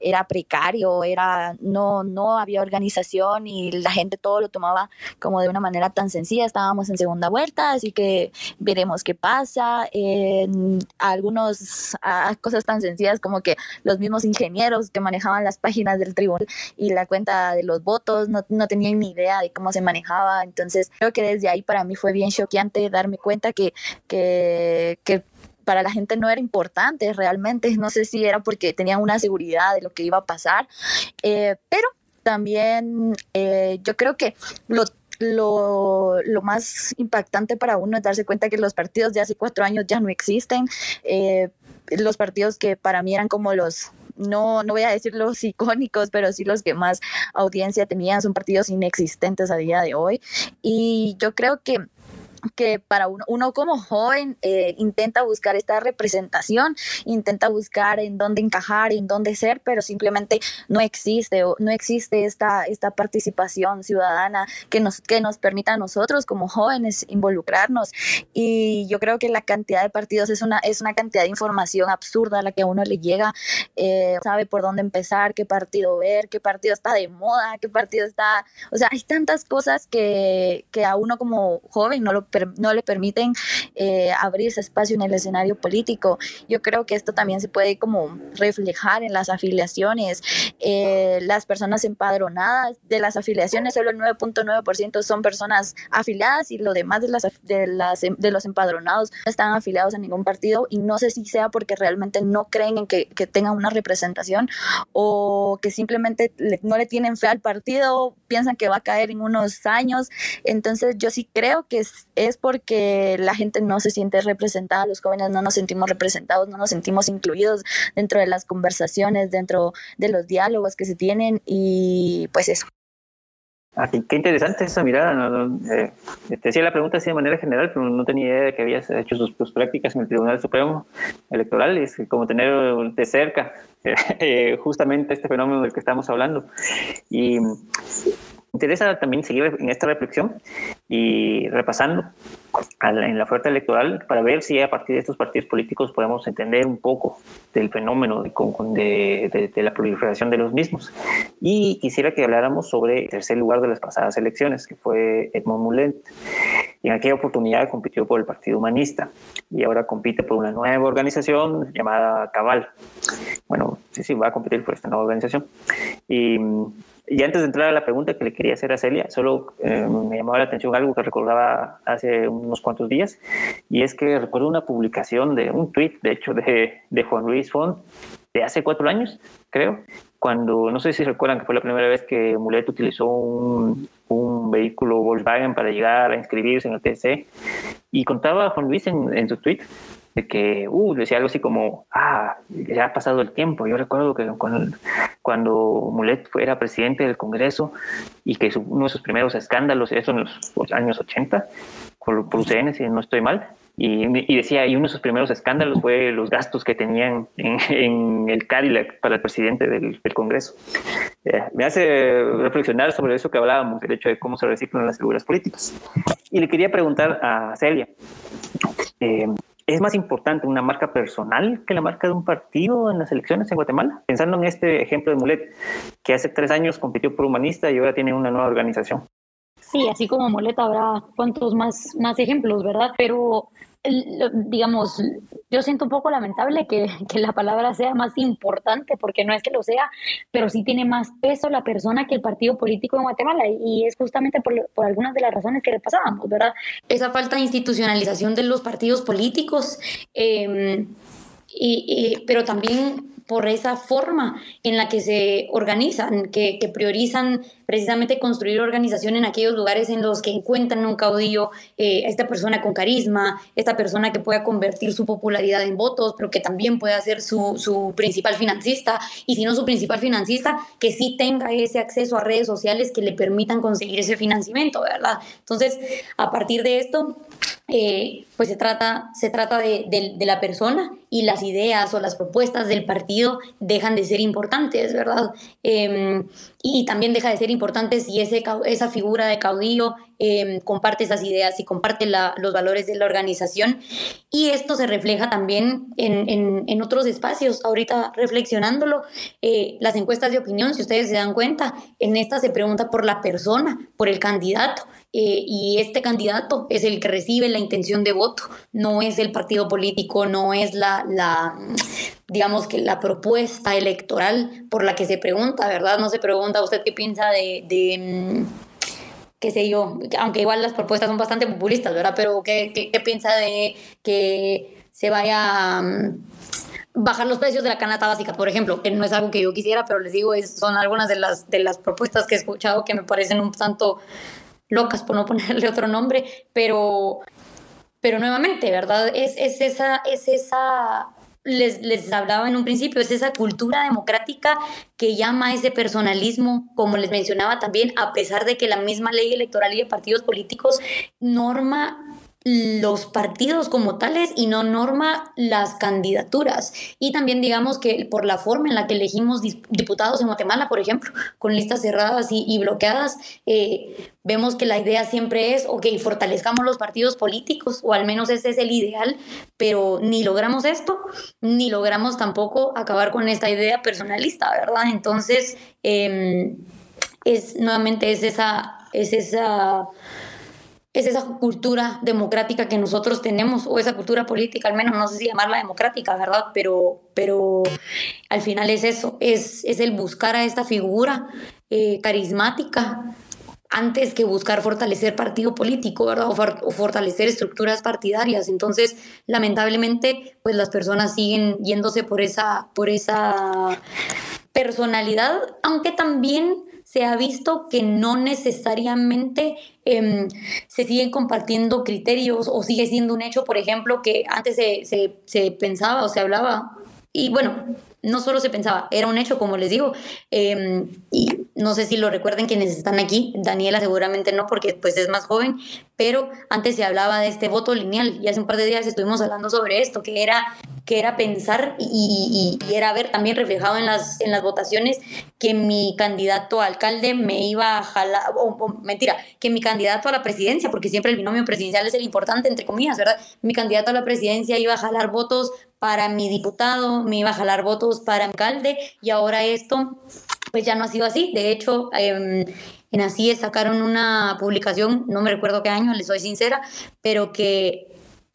era precario, era no no había organización y la gente todo lo tomaba como de una manera tan sencilla. Estábamos en segunda vuelta, así que veremos qué pasa. En algunos cosas tan sencillas como que los mismos ingenieros que manejaban las páginas del tribunal y la cuenta de los votos no, no tenían ni idea de cómo se manejaba. Entonces, creo que desde ahí para mí fue bien choqueante darme cuenta que, que para la gente no era importante realmente. No sé si era porque tenían una seguridad de lo que iba a pasar, eh, pero también eh, yo creo que lo más impactante para uno es darse cuenta que los partidos de hace cuatro años ya no existen. Eh, los partidos que para mí eran como los no, no voy a decir los icónicos, pero sí los que más audiencia tenían, son partidos inexistentes a día de hoy. Y yo creo que que para uno, uno como joven eh, intenta buscar esta representación, intenta buscar en dónde encajar, en dónde ser, pero simplemente no existe, no existe esta, esta participación ciudadana que nos, que nos permita a nosotros como jóvenes involucrarnos. Y yo creo que la cantidad de partidos es una, es una cantidad de información absurda a la que a uno le llega, eh, sabe por dónde empezar, qué partido ver, qué partido está de moda, qué partido está, o sea, hay tantas cosas que, que a uno como joven no lo no le permiten eh, abrir ese espacio en el escenario político. Yo creo que esto también se puede como reflejar en las afiliaciones. Eh, las personas empadronadas de las afiliaciones, solo el 9.9% son personas afiliadas y lo demás de, las, de, las, de los empadronados están afiliados a ningún partido y no sé si sea porque realmente no creen en que, que tengan una representación o que simplemente no le tienen fe al partido, piensan que va a caer en unos años. Entonces yo sí creo que es porque la gente no se siente representada, los jóvenes no nos sentimos representados, no nos sentimos incluidos dentro de las conversaciones, dentro de los diálogos que se tienen y pues eso. Aquí, qué interesante esa mirada. Eh, te decía la pregunta así de manera general, pero no tenía idea de que habías hecho sus, prácticas en el Tribunal Supremo Electoral. Es como tener de cerca eh, justamente este fenómeno del que estamos hablando. Y interesa también seguir en esta reflexión y repasando en la oferta electoral para ver si a partir de estos partidos políticos podemos entender un poco del fenómeno de, de, la proliferación de los mismos. Y quisiera que habláramos sobre el tercer lugar de las pasadas elecciones, que fue Edmond Mulet. Y en aquella oportunidad compitió por el Partido Humanista y ahora compite por una nueva organización llamada Cabal. Bueno, sí, sí, va a competir por esta nueva organización. Y y antes de entrar a la pregunta que le quería hacer a Celia, solo eh, me llamaba la atención algo que recordaba hace unos cuantos días, y es que recuerdo una publicación de un tweet, de hecho, de, Juan Luis Font, de hace cuatro años, creo, cuando, no sé si recuerdan que fue la primera vez que Mulet utilizó un, un vehículo Volkswagen para llegar a inscribirse en el TC, y contaba Juan Luis en, en su tweet de que, uh, decía algo así como, ah, ya ha pasado el tiempo. Yo recuerdo que cuando, cuando Mulet era presidente del Congreso y que uno de sus primeros escándalos, eso en los años 80, por, por UCN, si no estoy mal, y, y, decía, y uno de sus primeros escándalos fue los gastos que tenían en, en el Cadillac para el presidente del, del Congreso. Eh, me hace reflexionar sobre eso que hablábamos, el hecho de cómo se reciclan las figuras políticas. Y le quería preguntar a Celia, eh, ¿Es más importante una marca personal que la marca de un partido en las elecciones en Guatemala? Pensando en este ejemplo de Mulet, que hace tres años compitió por Humanista y ahora tiene una nueva organización. Sí, así como Mulet habrá cuantos más, más ejemplos, ¿verdad? Pero digamos, yo siento un poco lamentable que, que, la palabra sea más importante, porque no es que lo sea, pero sí tiene más peso la persona que el partido político en Guatemala, y es justamente por, por algunas de las razones que le pasábamos, ¿verdad? Esa falta de institucionalización de los partidos políticos, eh, y, pero también por esa forma en la que se organizan, que, priorizan precisamente construir organización en aquellos lugares en los que encuentran un caudillo, eh, esta persona con carisma, esta persona que pueda convertir su popularidad en votos, pero que también pueda ser su, su principal financista, y si no su principal financista, que sí tenga ese acceso a redes sociales que le permitan conseguir ese financiamiento, ¿verdad? Entonces, a partir de esto, eh, pues se trata, se trata de, de, la persona y las ideas o las propuestas del partido dejan de ser importantes, ¿verdad? Em, y también deja de ser importante si ese, esa figura de caudillo em, comparte esas ideas y comparte los valores de la organización. Y esto se refleja también en, en, otros espacios. Ahorita reflexionándolo, eh, las encuestas de opinión, si ustedes se dan cuenta, en esta se pregunta por la persona, por el candidato. Eh, y este candidato es el que recibe la intención de voto, no es el partido político, no es la, digamos que la propuesta electoral por la que se pregunta, ¿verdad? No se pregunta usted qué piensa de, mm, qué sé yo, aunque igual las propuestas son bastante populistas, ¿verdad? Pero qué, qué, piensa de que se vaya... Mm, bajar los precios de la canasta básica, por ejemplo, que no es algo que yo quisiera, pero les digo, son algunas de las, de las propuestas que he escuchado que me parecen un tanto locas por no ponerle otro nombre, pero, pero nuevamente, ¿verdad? Es, es esa, es esa les, les, hablaba en un principio, es esa cultura democrática que llama a ese personalismo, como les mencionaba también, a pesar de que la misma ley electoral y de partidos políticos norma los partidos como tales y no norma las candidaturas. Y también digamos que por la forma en la que elegimos diputados en Guatemala, por ejemplo, con listas cerradas y, bloqueadas, eh, vemos que la idea siempre es, ok, fortalezcamos los partidos políticos, o al menos ese es el ideal, pero ni logramos esto, ni logramos tampoco acabar con esta idea personalista, ¿verdad? Entonces, em, es nuevamente es esa, es esa es esa cultura democrática que nosotros tenemos, o esa cultura política, al menos no sé si llamarla democrática, ¿verdad? Pero, pero al final es eso, es, es el buscar a esta figura eh, carismática antes que buscar fortalecer partido político, ¿verdad? O, fortalecer estructuras partidarias. Entonces, lamentablemente, pues las personas siguen yéndose por esa, por esa personalidad, aunque también se ha visto que no necesariamente em, se siguen compartiendo criterios o sigue siendo un hecho, por ejemplo, que antes se, pensaba o se hablaba, y bueno, no solo se pensaba, era un hecho, como les digo, em, y no sé si lo recuerden quienes están aquí, Daniela seguramente no, porque pues es más joven, pero antes se hablaba de este voto lineal y hace un par de días estuvimos hablando sobre esto, que era, que era pensar y, era ver también reflejado en las, en las votaciones que mi candidato a alcalde me iba a jalar, o, mentira, que mi candidato a la presidencia, porque siempre el binomio presidencial es el importante, entre comillas, ¿verdad? Mi candidato a la presidencia iba a jalar votos para mi diputado, me iba a jalar votos para alcalde y ahora esto pues ya no ha sido así. De hecho, eh, en Así sacaron una publicación, no me recuerdo qué año, les soy sincera, pero que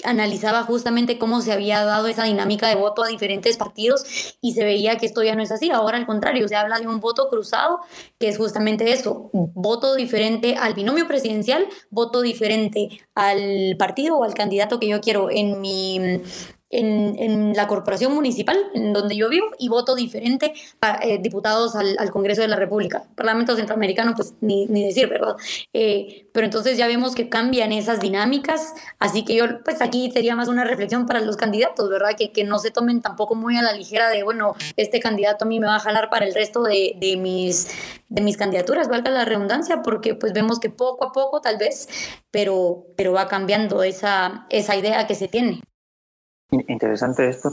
analizaba justamente cómo se había dado esa dinámica de voto a diferentes partidos y se veía que esto ya no es así. Ahora al contrario, se habla de un voto cruzado, que es justamente eso, voto diferente al binomio presidencial, voto diferente al partido o al candidato que yo quiero en mi en, en, la corporación municipal en donde yo vivo y voto diferente para eh, diputados al, Congreso de la República. Parlamento Centroamericano, pues ni, ni decir, ¿verdad? Eh, pero entonces ya vemos que cambian esas dinámicas, así que yo, pues aquí sería más una reflexión para los candidatos, ¿verdad? Que, que no se tomen tampoco muy a la ligera de, bueno, este candidato a mí me va a jalar para el resto de, de mis, de mis candidaturas, valga la redundancia, porque pues vemos que poco a poco tal vez, pero, pero va cambiando esa, esa idea que se tiene. Interesante esto.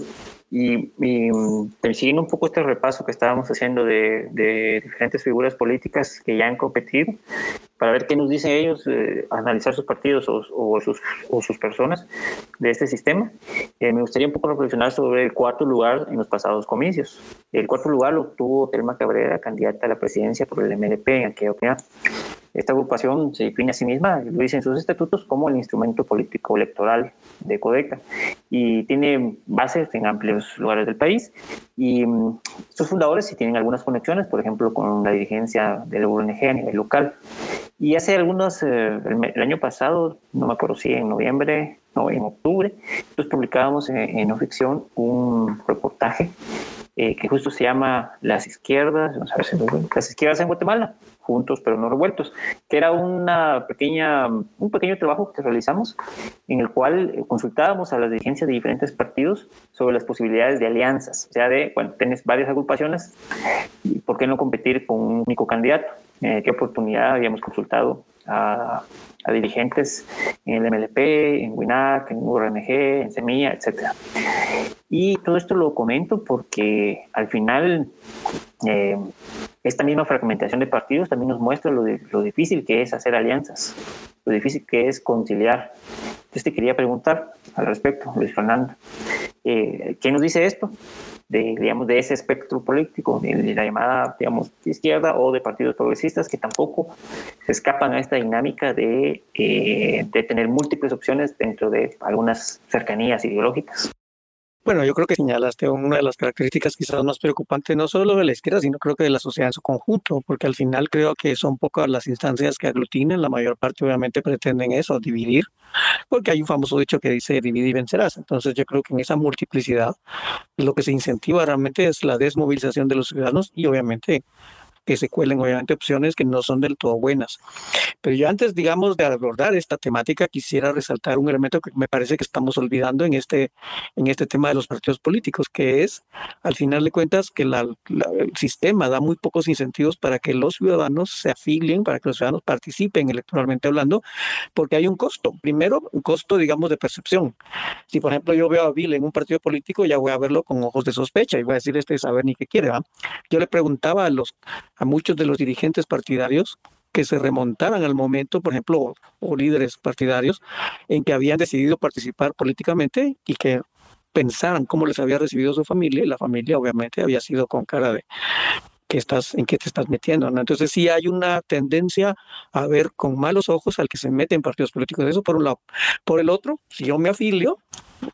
Y, y mm, siguiendo un poco este repaso que estábamos haciendo de, de, diferentes figuras políticas que ya han competido, para ver qué nos dicen ellos, eh, analizar sus partidos o, sus, o, personas de este sistema, eh, me gustaría un poco reflexionar sobre el cuarto lugar en los pasados comicios. El cuarto lugar lo obtuvo Telma Cabrera, candidata a la presidencia por el MLP en aquella opinión. Esta agrupación se define a sí misma, lo dice en sus estatutos, como el instrumento político electoral de Codeca y tiene bases en amplios lugares del país. Y um, sus fundadores sí tienen algunas conexiones, por ejemplo, con la dirigencia del UNG a nivel local. Y hace algunos, eh, el, el, año pasado, no me acuerdo si en noviembre o en octubre, pues publicábamos en, en no ficción un reportaje eh, que justo se llama Las Izquierdas, Las Izquierdas en Guatemala, juntos pero no revueltos, que era una pequeña, un pequeño trabajo que realizamos en el cual eh, consultábamos a las dirigencias de diferentes partidos sobre las posibilidades de alianzas, o sea, de, bueno, tienes varias agrupaciones, ¿y ¿por qué no competir con un único candidato? Eh, ¿Qué oportunidad habíamos consultado a, a, dirigentes en el MLP, en WINAC, en URNG, en Semilla, etcétera. Y todo esto lo comento porque al final eh, esta misma fragmentación de partidos también nos muestra lo, de, lo, difícil que es hacer alianzas, lo difícil que es conciliar. Entonces te quería preguntar al respecto, Luis Fernando, eh, ¿qué nos dice esto? De, digamos, de ese espectro político, de, la llamada, digamos, izquierda o de partidos progresistas que tampoco se escapan a esta dinámica de, eh, de tener múltiples opciones dentro de algunas cercanías ideológicas. Bueno, yo creo que señalaste una de las características quizás más preocupantes, no solo de la izquierda, sino creo que de la sociedad en su conjunto, porque al final creo que son pocas las instancias que aglutinan, la mayor parte obviamente pretenden eso, dividir, porque hay un famoso dicho que dice divide y vencerás. Entonces yo creo que en esa multiplicidad lo que se incentiva realmente es la desmovilización de los ciudadanos y obviamente que se cuelen obviamente opciones que no son del todo buenas. Pero yo antes, digamos, de abordar esta temática, quisiera resaltar un elemento que me parece que estamos olvidando en este, en este tema de los partidos políticos, que es, al final de cuentas, que la, el sistema da muy pocos incentivos para que los ciudadanos se afilien, para que los ciudadanos participen electoralmente hablando, porque hay un costo. Primero, un costo, digamos, de percepción. Si, por ejemplo, yo veo a Bill en un partido político, ya voy a verlo con ojos de sospecha y voy a decir, este saber ni qué quiere. ¿va? Yo le preguntaba a los a muchos de los dirigentes partidarios que se remontaran al momento, por ejemplo, o líderes partidarios, en que habían decidido participar políticamente y que pensaran cómo les había recibido su familia, y la familia obviamente había sido con cara de que estás, en qué te estás metiendo. ¿no? Entonces sí hay una tendencia a ver con malos ojos al que se mete en partidos políticos. Eso por un lado. Por el otro, si yo me afilio,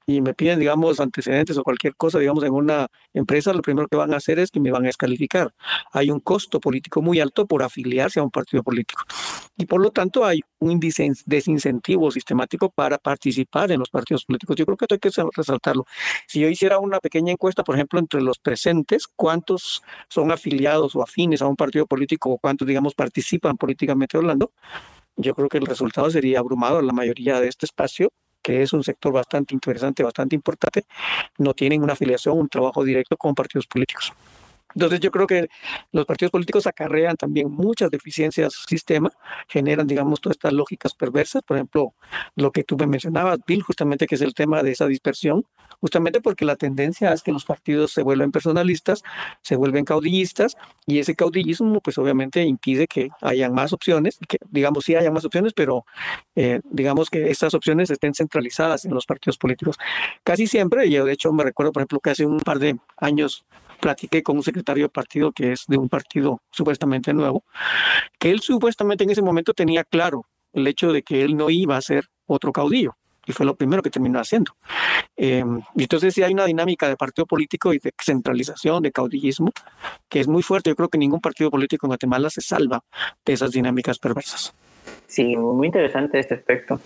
y me piden, digamos, antecedentes o cualquier cosa, digamos, en una empresa, lo primero que van a hacer es que me van a descalificar. Hay un costo político muy alto por afiliarse a un partido político. Y por lo tanto hay un desincentivo sistemático para participar en los partidos políticos. Yo creo que esto hay que resaltarlo. Si yo hiciera una pequeña encuesta, por ejemplo, entre los presentes, ¿cuántos son afiliados o afines a un partido político o cuántos, digamos, participan políticamente hablando? Yo creo que el resultado sería abrumador. La mayoría de este espacio que es un sector bastante interesante, bastante importante, no tienen una afiliación, un trabajo directo con partidos políticos. Entonces yo creo que los partidos políticos acarrean también muchas deficiencias del sistema, generan, digamos, todas estas lógicas perversas. Por ejemplo, lo que tú me mencionabas, Bill, justamente que es el tema de esa dispersión, justamente porque la tendencia es que los partidos se vuelven personalistas, se vuelven caudillistas, y ese caudillismo, pues obviamente impide que hayan más opciones, que digamos sí haya más opciones, pero eh, digamos que estas opciones estén centralizadas en los partidos políticos. Casi siempre, yo de hecho me recuerdo, por ejemplo, que hace un par de años platiqué con un secretario de partido que es de un partido supuestamente nuevo, que él supuestamente en ese momento tenía claro el hecho de que él no iba a ser otro caudillo. Y fue lo primero que terminó haciendo. Em, y entonces sí hay una dinámica de partido político y de centralización, de caudillismo, que es muy fuerte. Yo creo que ningún partido político en Guatemala se salva de esas dinámicas perversas. Sí, muy interesante este aspecto.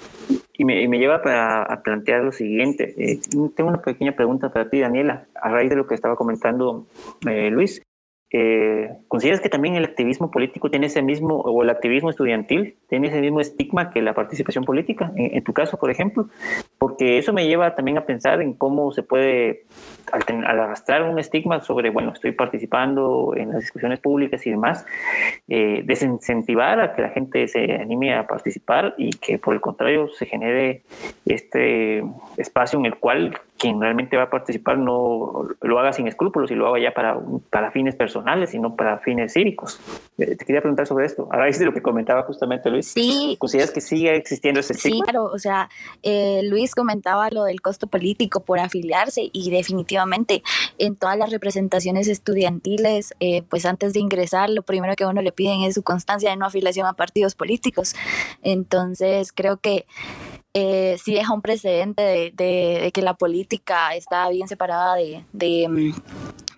Y me, lleva a plantear lo siguiente. Eh, tengo una pequeña pregunta para ti, Daniela, a raíz de lo que estaba comentando eh, Luis. Eh, ¿Consideras que también el activismo político tiene ese mismo, o el activismo estudiantil, tiene ese mismo estigma que la participación política, en, tu caso, por ejemplo? Porque eso me lleva también a pensar en cómo se puede, al, arrastrar un estigma sobre, bueno, estoy participando en las discusiones públicas y demás, eh, desincentivar a que la gente se anime a participar y que por el contrario se genere este espacio en el cual quien realmente va a participar no lo haga sin escrúpulos y lo haga ya para, para fines personales y no para fines cívicos. Eh, te quería preguntar sobre esto, a raíz de lo que comentaba justamente Luis. Sí. ¿Consideras que sigue existiendo ese estigma? Sí, claro, o sea, eh, Luis comentaba lo del costo político por afiliarse y definitivamente en todas las representaciones estudiantiles, eh, pues antes de ingresar, lo primero que a uno le piden es su constancia de no afiliación a partidos políticos. Entonces, creo que eh, sí deja un precedente de, que la política está bien separada de, de,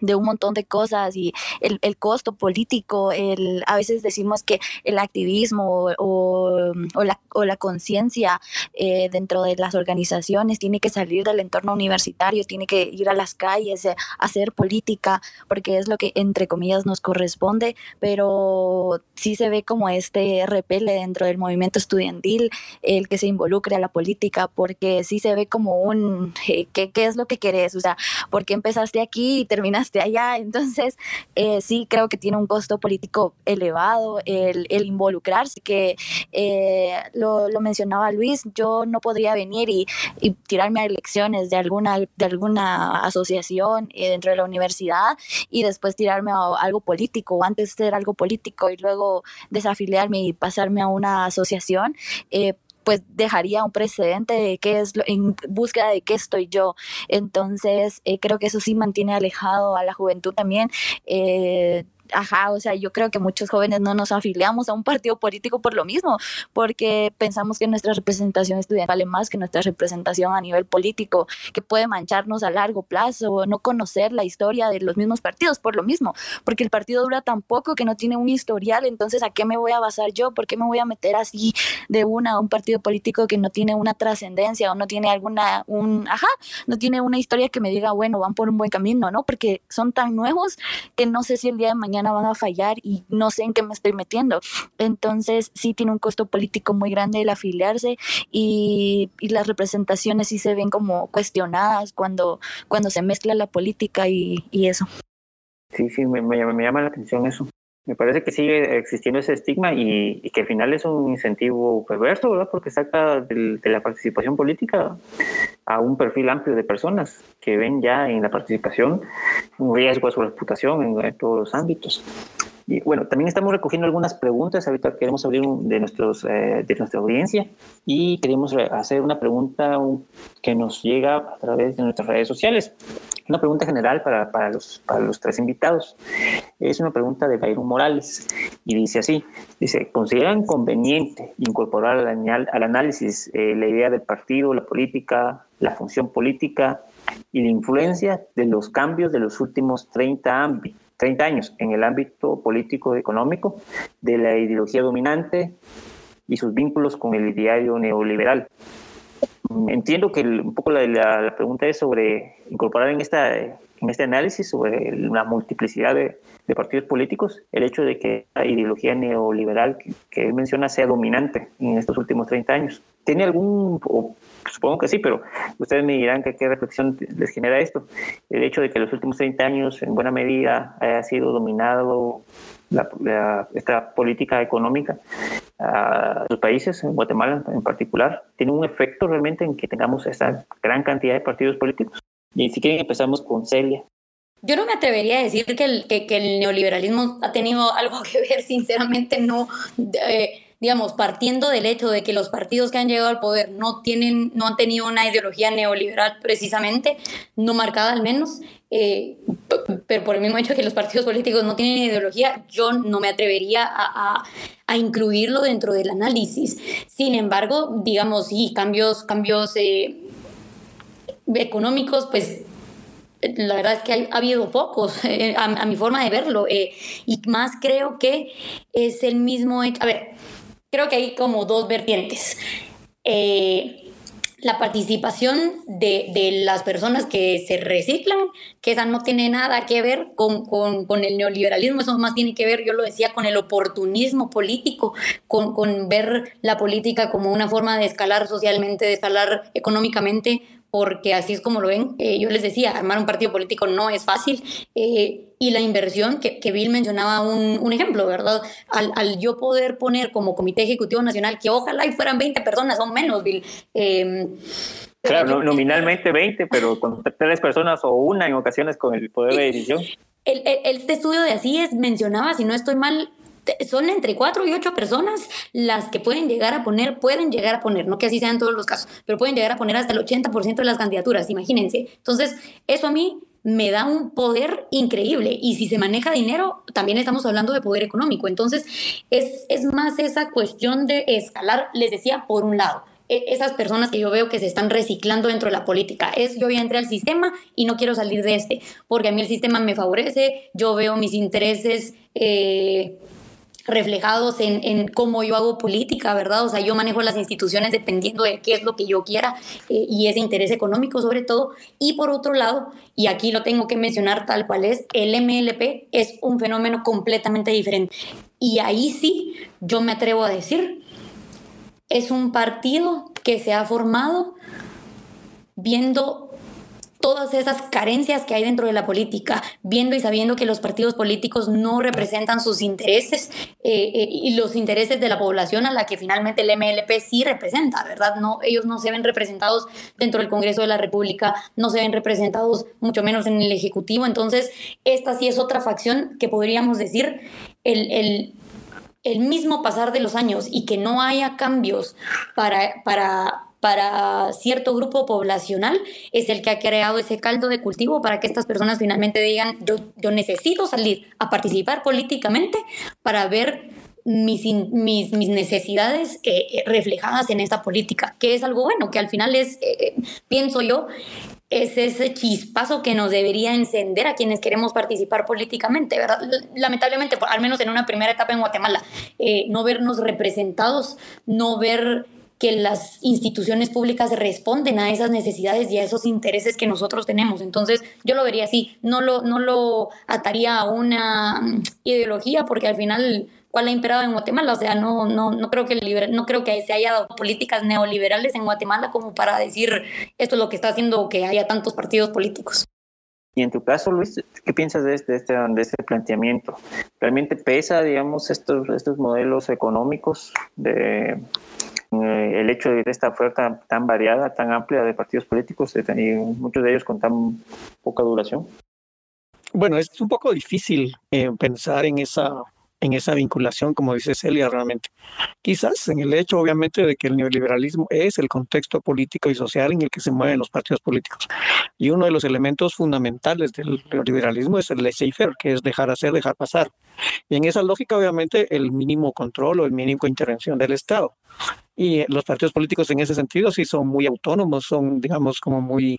de un montón de cosas y el, el, costo político, el, a veces decimos que el activismo o, o la, o la conciencia eh, dentro de las organizaciones tiene que salir del entorno universitario, tiene que ir a las calles, eh, hacer política, porque es lo que entre comillas nos corresponde, pero sí se ve como este repele dentro del movimiento estudiantil, el que se involucre a la política, porque sí se ve como un, eh, ¿qué, ¿qué, es lo que querés? O sea, ¿por qué empezaste aquí y terminaste allá. Entonces, eh, sí creo que tiene un costo político elevado el, el involucrarse, que eh, lo, mencionaba Luis, yo no podría venir y, y, tirarme a elecciones de alguna, de alguna asociación eh, dentro de la universidad y después tirarme a algo político o antes ser algo político y luego desafiliarme y pasarme a una asociación. Eh, pues dejaría un precedente de qué es lo, en búsqueda de qué estoy yo. Entonces, eh, creo que eso sí mantiene alejado a la juventud también. Eh, ajá, o sea, yo creo que muchos jóvenes no nos afiliamos a un partido político por lo mismo, porque pensamos que nuestra representación estudiantil vale más que nuestra representación a nivel político, que puede mancharnos a largo plazo, no conocer la historia de los mismos partidos por lo mismo, porque el partido dura tan poco que no tiene un historial, entonces ¿a qué me voy a basar yo? ¿Por qué me voy a meter así de una a un partido político que no tiene una trascendencia o no tiene alguna, un, ajá, no tiene una historia que me diga, bueno, van por un buen camino, ¿no? Porque son tan nuevos que no sé si el día de mañana van a fallar y no sé en qué me estoy metiendo. Entonces sí tiene un costo político muy grande el afiliarse y, las representaciones sí se ven como cuestionadas cuando, cuando se mezcla la política y, eso. Sí, sí, me, llama la atención eso. Me parece que sigue existiendo ese estigma y, y que al final es un incentivo perverso, ¿verdad? Porque saca de la participación política a un perfil amplio de personas que ven ya en la participación un riesgo a su reputación en, todos los ámbitos. Y bueno, también estamos recogiendo algunas preguntas. Ahorita queremos abrir de, nuestros, eh, de nuestra audiencia y queremos hacer una pregunta que nos llega a través de nuestras redes sociales. Una pregunta general para, para, los, para los tres invitados. Es una pregunta de Byron Morales y dice así, dice, ¿consideran conveniente incorporar al, al análisis eh, la idea del partido, la política, la función política y la influencia de los cambios de los últimos 30, 30 años en el ámbito político económico, de la ideología dominante y sus vínculos con el ideario neoliberal? Entiendo que un poco la, la, pregunta es sobre incorporar en, esta, en este análisis sobre la multiplicidad de, partidos políticos el hecho de que la ideología neoliberal que, él menciona sea dominante en estos últimos 30 años. ¿Tiene algún, supongo que sí, pero ustedes me dirán que qué reflexión les genera esto? El hecho de que los últimos 30 años en buena medida haya sido dominado esta política económica a los países, en Guatemala en particular, tiene un efecto realmente en que tengamos esta gran cantidad de partidos políticos. Y si quieren empezamos con Celia. Yo no me atrevería a decir que el, que, el neoliberalismo ha tenido algo que ver, sinceramente no. Eh, digamos, partiendo del hecho de que los partidos que han llegado al poder no, tienen, no han tenido una ideología neoliberal precisamente, no marcada al menos, eh, pero por el mismo hecho de que los partidos políticos no tienen ideología, yo no me atrevería a, a, incluirlo dentro del análisis. Sin embargo, digamos, sí, cambios, cambios eh, económicos, pues la verdad es que ha, habido pocos, eh, a, mi forma de verlo, y más creo que es el mismo hecho, a ver, creo que hay como dos vertientes. Eh, la participación de, de, las personas que se reciclan, que esa no tiene nada que ver con, con, el neoliberalismo, eso más tiene que ver, yo lo decía, con el oportunismo político, con, con ver la política como una forma de escalar socialmente, de escalar económicamente, porque así es como lo ven. Eh, yo les decía, armar un partido político no es fácil. Eh, y la inversión, que, que Bill mencionaba un, un ejemplo, ¿verdad? Al, al, yo poder poner como Comité Ejecutivo Nacional, que ojalá y fueran 20 personas o menos, Bill. Eh, claro, nominalmente 20, pero con tres personas o una en ocasiones con el poder de decisión. El, el, este estudio de así es mencionaba, si no estoy mal, son entre cuatro y ocho personas las que pueden llegar a poner, pueden llegar a poner, no que así sean todos los casos, pero pueden llegar a poner hasta el 80% de las candidaturas, imagínense. Entonces, eso a mí me da un poder increíble y si se maneja dinero, también estamos hablando de poder económico. Entonces, es, es más esa cuestión de escalar, les decía, por un lado e, esas personas que yo veo que se están reciclando dentro de la política. Es yo ya entré al sistema y no quiero salir de este, porque a mí el sistema me favorece, yo veo mis intereses eh, reflejados en, en, cómo yo hago política, ¿verdad? O sea, yo manejo las instituciones dependiendo de qué es lo que yo quiera eh, y ese interés económico sobre todo. Y por otro lado, y aquí lo tengo que mencionar tal cual es, el MLP es un fenómeno completamente diferente. Y ahí sí, yo me atrevo a decir, es un partido que se ha formado viendo todas esas carencias que hay dentro de la política, viendo y sabiendo que los partidos políticos no representan sus intereses eh, eh, y los intereses de la población a la que finalmente el MLP sí representa, ¿verdad? No, ellos no se ven representados dentro del Congreso de la República, no se ven representados mucho menos en el Ejecutivo, entonces esta sí es otra facción que podríamos decir el, el el mismo pasar de los años y que no haya cambios para, para para cierto grupo poblacional es el que ha creado ese caldo de cultivo para que estas personas finalmente digan, yo, yo necesito salir a participar políticamente para ver mis, mis, mis necesidades eh, reflejadas en esta política, que es algo bueno, que al final es, eh, pienso yo, es ese chispazo que nos debería encender a quienes queremos participar políticamente, ¿verdad? Lamentablemente, al menos en una primera etapa en Guatemala, eh, no vernos representados, no ver que las instituciones públicas responden a esas necesidades y a esos intereses que nosotros tenemos. Entonces, yo lo vería así, no lo, no lo ataría a una mm, ideología, porque al final, ¿cuál ha imperado en Guatemala? O sea, no, no, no, creo, que el no creo que se haya dado políticas neoliberales en Guatemala como para decir esto es lo que está haciendo que haya tantos partidos políticos. Y en tu caso, Luis, ¿qué piensas de este, este, de este planteamiento? ¿Realmente pesa, digamos, estos, estos modelos económicos de el hecho de esta oferta tan variada, tan amplia de partidos políticos eh, y muchos de ellos con tan poca duración? Bueno, es un poco difícil eh, pensar en esa en esa vinculación, como dice Celia, realmente. Quizás en el hecho, obviamente, de que el neoliberalismo es el contexto político y social en el que se mueven los partidos políticos. Y uno de los elementos fundamentales del neoliberalismo es el laissez-faire, que es dejar hacer, dejar pasar. Y en esa lógica, obviamente, el mínimo control o el mínimo intervención del Estado. Y los partidos políticos en ese sentido sí son muy autónomos, son, digamos, como muy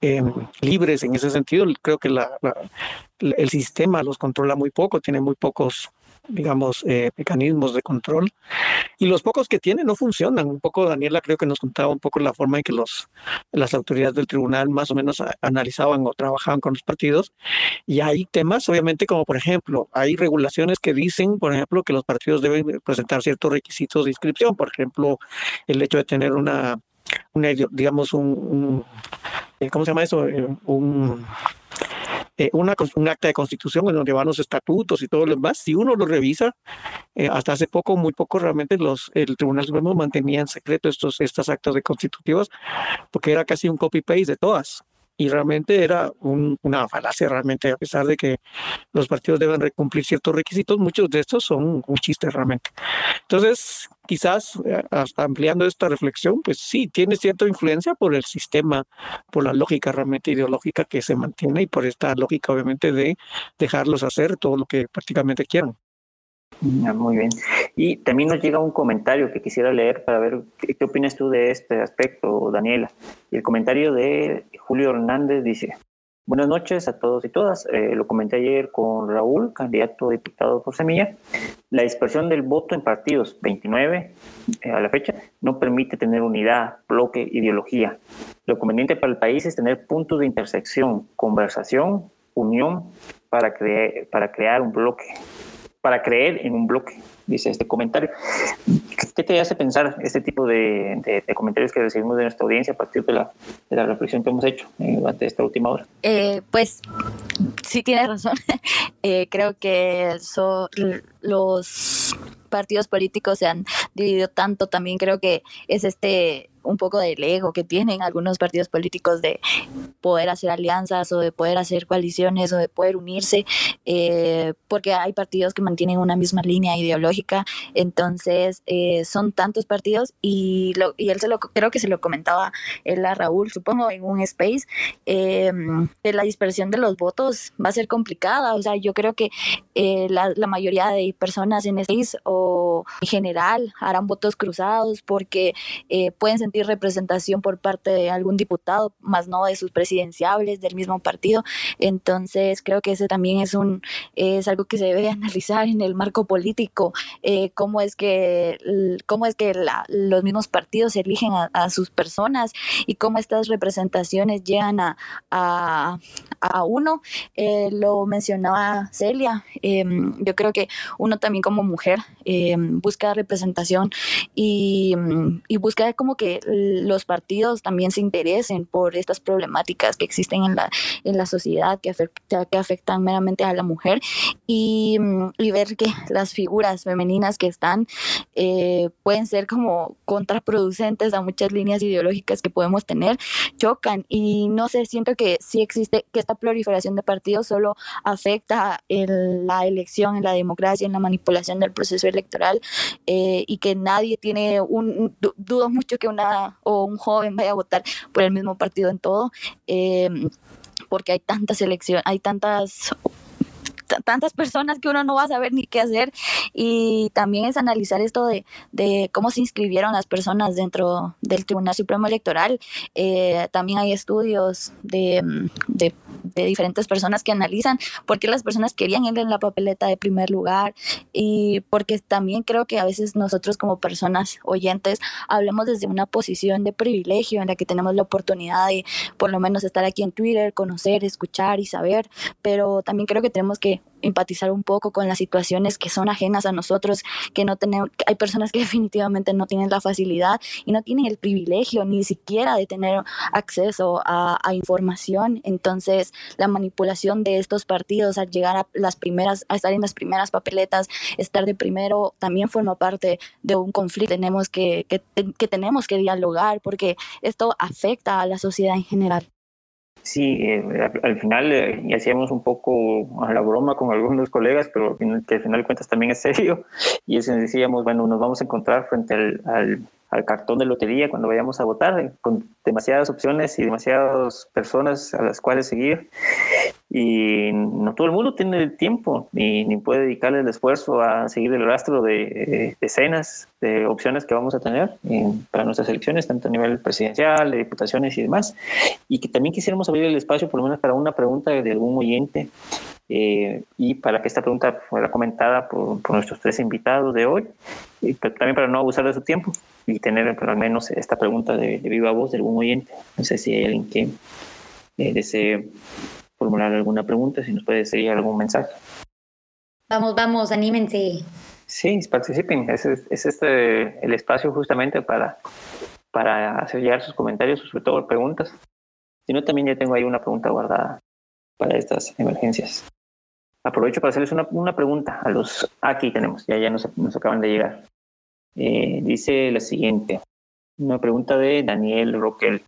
eh, libres en ese sentido. Creo que la, el sistema los controla muy poco, tiene muy pocos digamos, eh, mecanismos de control. Y los pocos que tienen no funcionan. Un poco Daniela creo que nos contaba un poco la forma en que los, las autoridades del tribunal más o menos analizaban o trabajaban con los partidos. Y hay temas, obviamente, como por ejemplo, hay regulaciones que dicen, por ejemplo, que los partidos deben presentar ciertos requisitos de inscripción. Por ejemplo, el hecho de tener una, una digamos, un, eh, ¿cómo se llama eso? Eh, un eh, una, un acta de constitución en donde van los estatutos y todo lo demás, si uno lo revisa, eh, hasta hace poco, muy poco realmente los, el Tribunal Supremo mantenía en secreto estos, estas actas de constitutivos porque era casi un copy-paste de todas y realmente era una falacia realmente, a pesar de que los partidos deben cumplir ciertos requisitos, muchos de estos son un chiste realmente. Entonces, quizás eh, ampliando esta reflexión, pues sí, tiene cierta influencia por el sistema, por la lógica realmente ideológica que se mantiene y por esta lógica obviamente de dejarlos hacer todo lo que prácticamente quieran. Muy bien. Y también nos llega un comentario que quisiera leer para ver qué, opinas tú de este aspecto, Daniela. Y el comentario de Julio Hernández dice, buenas noches a todos y todas. Eh, lo comenté ayer con Raúl, candidato a diputado por Semilla. La dispersión del voto en partidos 29 eh, a la fecha no permite tener unidad, bloque, ideología. Lo conveniente para el país es tener puntos de intersección, conversación, unión para, crear para crear un bloque para creer en un bloque, dice este comentario. ¿Qué te hace pensar este tipo de, comentarios que recibimos de nuestra audiencia a partir de la, de la reflexión que hemos hecho eh, durante esta última hora? Eh, pues sí tienes razón. Eh, creo que los partidos políticos se han dividido tanto. También creo que es este un poco del ego que tienen algunos partidos políticos de poder hacer alianzas o de poder hacer coaliciones o de poder unirse, eh, porque hay partidos que mantienen una misma línea ideológica, entonces eh, son tantos partidos y, lo, y él se lo, creo que se lo comentaba él a Raúl, supongo, en un space, eh, la dispersión de los votos va a ser complicada, o sea, yo creo que la, la, mayoría de personas en este país o en general harán votos cruzados porque pueden sentir representación por parte de algún diputado, más no de sus presidenciables del mismo partido. Entonces, creo que ese también es un es algo que se debe analizar en el marco político, eh, cómo es que cómo es que los mismos partidos eligen a, sus personas y cómo estas representaciones llegan a, a, uno. Eh, lo mencionaba Celia. Em, yo creo que uno también como mujer em, busca representación y, y busca como que los partidos también se interesen por estas problemáticas que existen en la, en la sociedad que, que afectan meramente a la mujer y, mm, y ver que las figuras femeninas que están eh, pueden ser como contraproducentes a muchas líneas ideológicas que podemos tener, chocan. Y no sé, siento que sí existe, que esta proliferación de partidos solo afecta en la elección, en la democracia, en la manipulación del proceso electoral eh, y que nadie tiene un, dudo mucho que una o un joven vaya a votar por el mismo partido en todo, eh, porque hay tantas elecciones, hay tantas tantas personas que uno no va a saber ni qué hacer. Y también es analizar esto de, de cómo se inscribieron las personas dentro del Tribunal Supremo Electoral. Eh, también hay estudios de, de, de, diferentes personas que analizan por qué las personas querían ir en la papeleta de primer lugar. Y porque también creo que a veces nosotros como personas oyentes hablemos desde una posición de privilegio en la que tenemos la oportunidad de por lo menos estar aquí en Twitter, conocer, escuchar y saber, pero también creo que tenemos que empatizar un poco con las situaciones que son ajenas a nosotros, que no tenemos, hay personas que definitivamente no tienen la facilidad y no tienen el privilegio ni siquiera de tener acceso a, información. Entonces, la manipulación de estos partidos al llegar a las primeras, a estar en las primeras papeletas, estar de primero, también forma parte de un conflicto. Tenemos que, que, que tenemos que dialogar porque esto afecta a la sociedad en general. Sí, eh, al, final eh, hacíamos un poco a la broma con algunos colegas, pero que al final de cuentas también es serio. Y eso decíamos, bueno, nos vamos a encontrar frente al, al cartón de lotería cuando vayamos a votar, eh, con demasiadas opciones y demasiadas personas a las cuales seguir. Y no todo el mundo tiene el tiempo ni, ni puede dedicarle el esfuerzo a seguir el rastro de eh, decenas de opciones que vamos a tener eh, para nuestras elecciones, tanto a nivel presidencial, de diputaciones y demás. Y que también quisiéramos abrir el espacio, por lo menos para una pregunta de algún oyente Eh, y para que esta pregunta fuera comentada por, nuestros tres invitados de hoy, y también para no abusar de su tiempo y tener al menos esta pregunta de, viva voz de algún oyente. No sé si hay alguien que eh, desee formular alguna pregunta, si nos puede decir algún mensaje. Vamos, vamos, anímense. Sí, participen. Es, es este el espacio justamente para, para hacer llegar sus comentarios, sobre todo preguntas. Si no, también ya tengo ahí una pregunta guardada para estas emergencias. Aprovecho para hacerles una, una pregunta a los... Aquí tenemos, ya, ya nos, nos acaban de llegar. Eh, dice la siguiente, una pregunta de Daniel Roquel.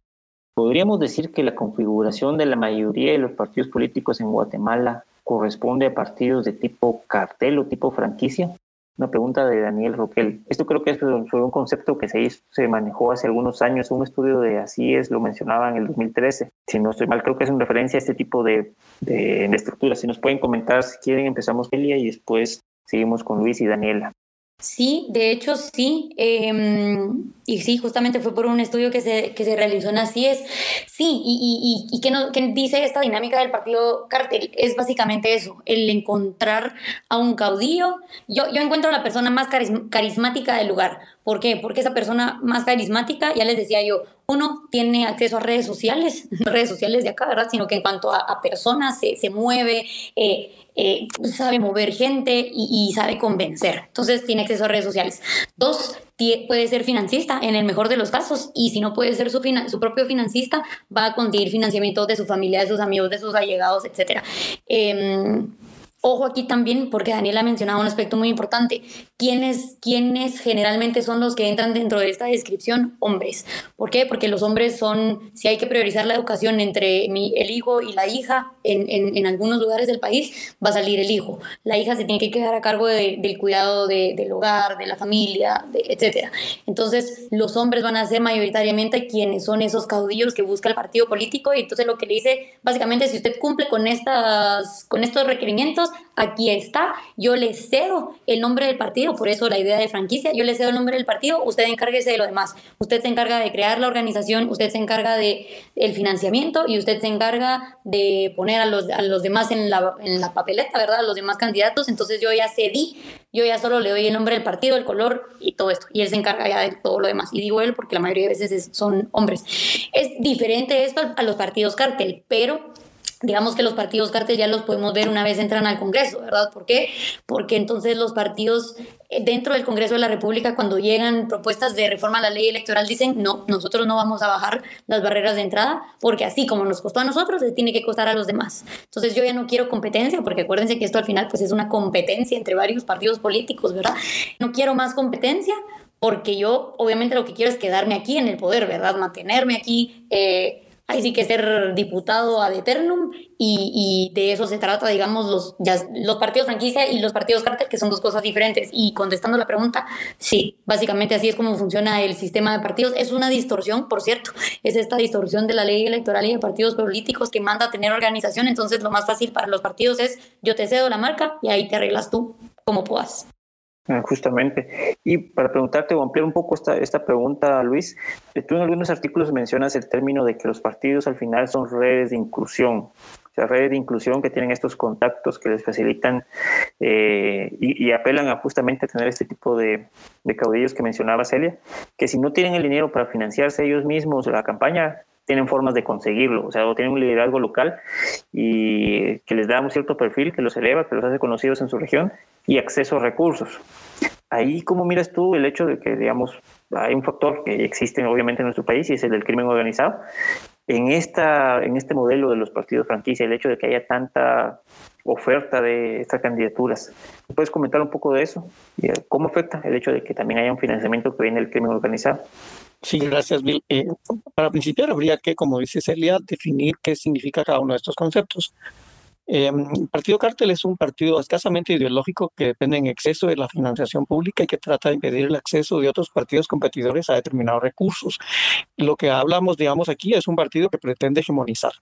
¿Podríamos decir que la configuración de la mayoría de los partidos políticos en Guatemala corresponde a partidos de tipo cartel o tipo franquicia? Una pregunta de Daniel Roquel. Esto creo que es un concepto que se, se manejó hace algunos años. Un estudio de Así es, lo mencionaba en el 2013. Si no estoy mal, creo que es en referencia a este tipo de, de, estructuras. Si nos pueden comentar, si quieren, empezamos Elia y después seguimos con Luis y Daniela. Sí, de hecho sí. Em, y sí, justamente fue por un estudio que se, que se realizó en Así es. Sí, y, y, y, ¿qué, dice esta dinámica del partido cartel? Es básicamente eso, el encontrar a un caudillo. Yo, yo encuentro a la persona más carismática del lugar. ¿Por qué? Porque esa persona más carismática, ya les decía yo, uno tiene acceso a redes sociales, no redes sociales de acá, ¿verdad? Sino que en cuanto a, personas se, se mueve, eh, eh, sabe mover gente y, sabe convencer. Entonces tiene acceso a redes sociales. Dos, puede ser financista en el mejor de los casos y si no puede ser su, su propio financista, va a conseguir financiamiento de su familia, de sus amigos, de sus allegados, etc. Ojo aquí también, porque Daniela ha mencionado un aspecto muy importante. ¿Quiénes, ¿Quiénes generalmente son los que entran dentro de esta descripción? Hombres. ¿Por qué? Porque los hombres son, si hay que priorizar la educación entre mi, el hijo y la hija, en, en, en, algunos lugares del país va a salir el hijo. La hija se tiene que quedar a cargo del cuidado de, del hogar, de la familia, de, etc. Entonces, los hombres van a ser mayoritariamente quienes son esos caudillos que busca el partido político y entonces lo que le dice, básicamente, si usted cumple con, estas, con estos requerimientos, aquí está, yo le cedo el nombre del partido, por eso la idea de franquicia, yo le cedo el nombre del partido, usted encárguese de lo demás, usted se encarga de crear la organización, usted se encarga de el financiamiento y usted se encarga de poner a los, a los demás en la, en la papeleta, ¿verdad? A los demás candidatos, entonces yo ya cedí, yo ya solo le doy el nombre del partido, el color y todo esto, y él se encarga ya de todo lo demás, y digo él porque la mayoría de veces son hombres. Es diferente esto a los partidos cártel, pero digamos que los partidos cártel ya los podemos ver una vez entran al Congreso, ¿verdad? ¿Por qué? Porque entonces los partidos eh, dentro del Congreso de la República, cuando llegan propuestas de reforma a la ley electoral, dicen, no, nosotros no vamos a bajar las barreras de entrada, porque así como nos costó a nosotros, le tiene que costar a los demás. Entonces yo ya no quiero competencia, porque acuérdense que esto al final pues es una competencia entre varios partidos políticos, ¿verdad? No quiero más competencia, porque yo obviamente lo que quiero es quedarme aquí en el poder, ¿verdad? Mantenerme aquí. Eh, hay sí que ser diputado ad eternum y, y, de eso se trata, digamos, los, los partidos franquicia y los partidos cártel, que son dos cosas diferentes. Y contestando la pregunta, sí, básicamente así es como funciona el sistema de partidos. Es una distorsión, por cierto, es esta distorsión de la ley electoral y de partidos políticos que manda a tener organización. Entonces, lo más fácil para los partidos es yo te cedo la marca y ahí te arreglas tú como puedas. Ah, justamente. Y para preguntarte o ampliar un poco esta, esta pregunta, Luis, eh, tú en algunos artículos mencionas el término de que los partidos al final son redes de inclusión, o sea, redes de inclusión que tienen estos contactos que les facilitan eh, y, apelan a justamente tener este tipo de, de caudillos que mencionaba Celia, que si no tienen el dinero para financiarse ellos mismos la campaña, tienen formas de conseguirlo, o sea, o tienen un liderazgo local y que les da un cierto perfil, que los eleva, que los hace conocidos en su región y acceso a recursos. Ahí, ¿cómo miras tú el hecho de que, digamos, hay un factor que existe obviamente en nuestro país y es el del crimen organizado? En, esta, en este modelo de los partidos franquicia, el hecho de que haya tanta oferta de estas candidaturas. ¿Puedes comentar un poco de eso? ¿Cómo afecta el hecho de que también haya un financiamiento que viene del crimen organizado? Sí, gracias, Bill. Eh, para principiar, habría que, como dice Celia, definir qué significa cada uno de estos conceptos. El Partido Cártel es un partido escasamente ideológico que depende en exceso de la financiación pública y que trata de impedir el acceso de otros partidos competidores a determinados recursos. Lo que hablamos, digamos, aquí es un partido que pretende hegemonizar.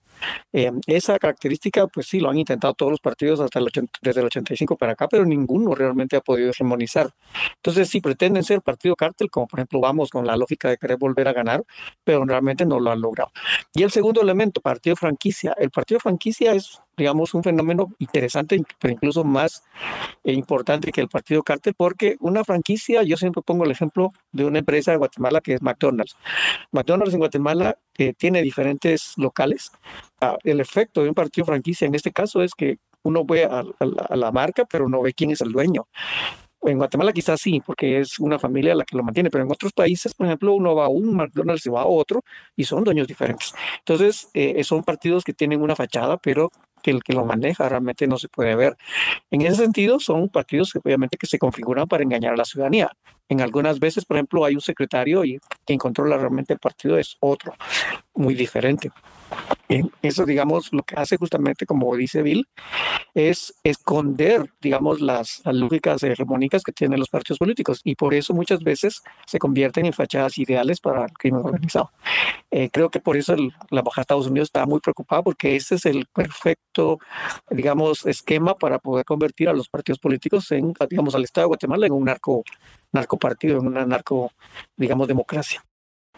Eh, esa característica, pues sí, lo han intentado todos los partidos hasta el desde el 85 para acá, pero ninguno realmente ha podido hegemonizar. Entonces, sí pretenden ser partido cártel, como por ejemplo vamos con la lógica de querer volver a ganar, pero realmente no lo han logrado. Y el segundo elemento, partido franquicia. El partido franquicia es digamos, un fenómeno interesante, pero incluso más importante que el partido cártel, porque una franquicia, yo siempre pongo el ejemplo de una empresa de Guatemala que es McDonald's. McDonald's en Guatemala eh, tiene diferentes locales. Ah, el efecto de un partido franquicia en este caso es que uno ve a, la marca, pero no ve quién es el dueño. En Guatemala quizás sí, porque es una familia la que lo mantiene, pero en otros países, por ejemplo, uno va a un McDonald's y va a otro y son dueños diferentes. Entonces, eh, son partidos que tienen una fachada, pero que el que lo maneja realmente no se puede ver. En ese sentido, son partidos que obviamente que se configuran para engañar a la ciudadanía. En algunas veces, por ejemplo, hay un secretario y quien controla realmente el partido es otro, muy diferente. Eso, digamos, lo que hace justamente, como dice Bill, es esconder, digamos, las, lógicas hegemónicas que tienen los partidos políticos y por eso muchas veces se convierten en fachadas ideales para el crimen organizado. Eh, creo que por eso la Embajada de Estados Unidos está muy preocupada porque ese es el perfecto, digamos, esquema para poder convertir a los partidos políticos en, digamos, al Estado de Guatemala en un narco narcopartido, en una narco, digamos, democracia.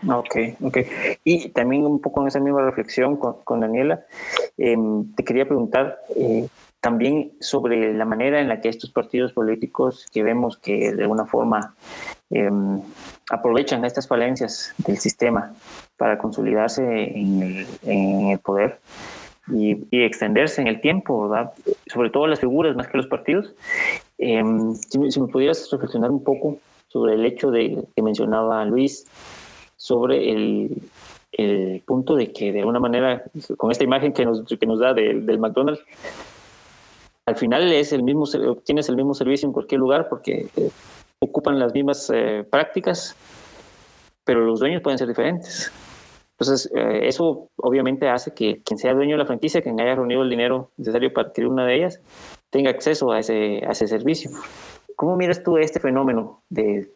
Ok, ok. Y también un poco en esa misma reflexión con, Daniela, em, te quería preguntar eh, también sobre la manera en la que estos partidos políticos que vemos que de alguna forma em, aprovechan estas falencias del sistema para consolidarse en el, poder y, extenderse en el tiempo, sobre todo las figuras más que los partidos. Em, si me pudieras reflexionar un poco sobre el hecho de que mencionaba Luis, sobre el, el, punto de que de alguna manera, con esta imagen que nos, que nos da del McDonald's, al final es el mismo, tienes el mismo servicio en cualquier lugar porque eh, ocupan las mismas eh, prácticas, pero los dueños pueden ser diferentes. Entonces, eh, eso obviamente hace que quien sea dueño de la franquicia, quien haya reunido el dinero necesario para adquirir una de ellas, tenga acceso a ese, a ese servicio. ¿Cómo miras tú este fenómeno de,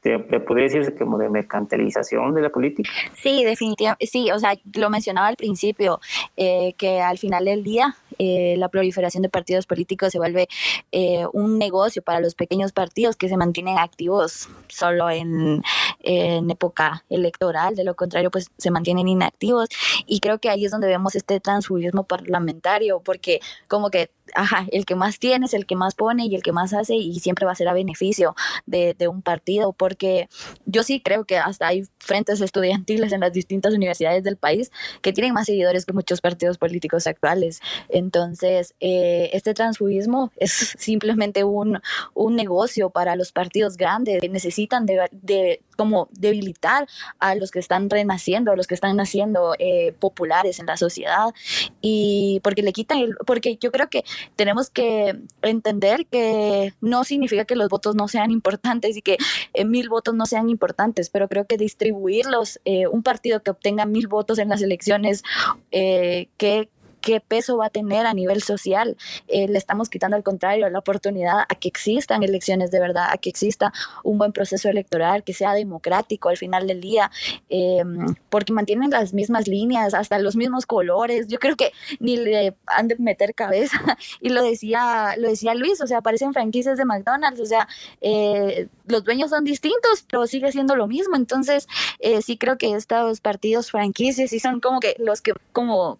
podría decirse como de mercantilización de la política? Sí, definitivamente, sí, o sea, lo mencionaba al principio, eh, que al final del día eh, la proliferación de partidos políticos se vuelve eh, un negocio para los pequeños partidos que se mantienen activos solo en, en época electoral, de lo contrario, pues se mantienen inactivos. Y creo que ahí es donde vemos este transfugismo parlamentario, porque como que ajá, el que más tiene es el que más pone y el que más hace y siempre va a ser a beneficio de, un partido, porque yo sí creo que hasta hay frentes estudiantiles en las distintas universidades del país que tienen más seguidores que muchos partidos políticos actuales. Entonces, eh, este transfugismo es simplemente un, un, negocio para los partidos grandes que necesitan de, de como debilitar a los que están renaciendo, a los que están naciendo eh, populares en la sociedad y porque le quitan, porque yo creo que tenemos que entender que no significa que los votos no sean importantes y que eh, mil votos no sean importantes, pero creo que distribuirlos, eh, un partido que obtenga mil votos en las elecciones, eh, que qué peso va a tener a nivel social. Eh, le estamos quitando al contrario la oportunidad a que existan elecciones de verdad, a que exista un buen proceso electoral, que sea democrático al final del día, em, porque mantienen las mismas líneas, hasta los mismos colores. Yo creo que ni le han de meter cabeza. y lo decía, lo decía Luis, o sea, aparecen franquicias de McDonald's, o sea, eh, los dueños son distintos, pero sigue siendo lo mismo. Entonces, eh, sí creo que estos partidos franquicias sí son como que los que como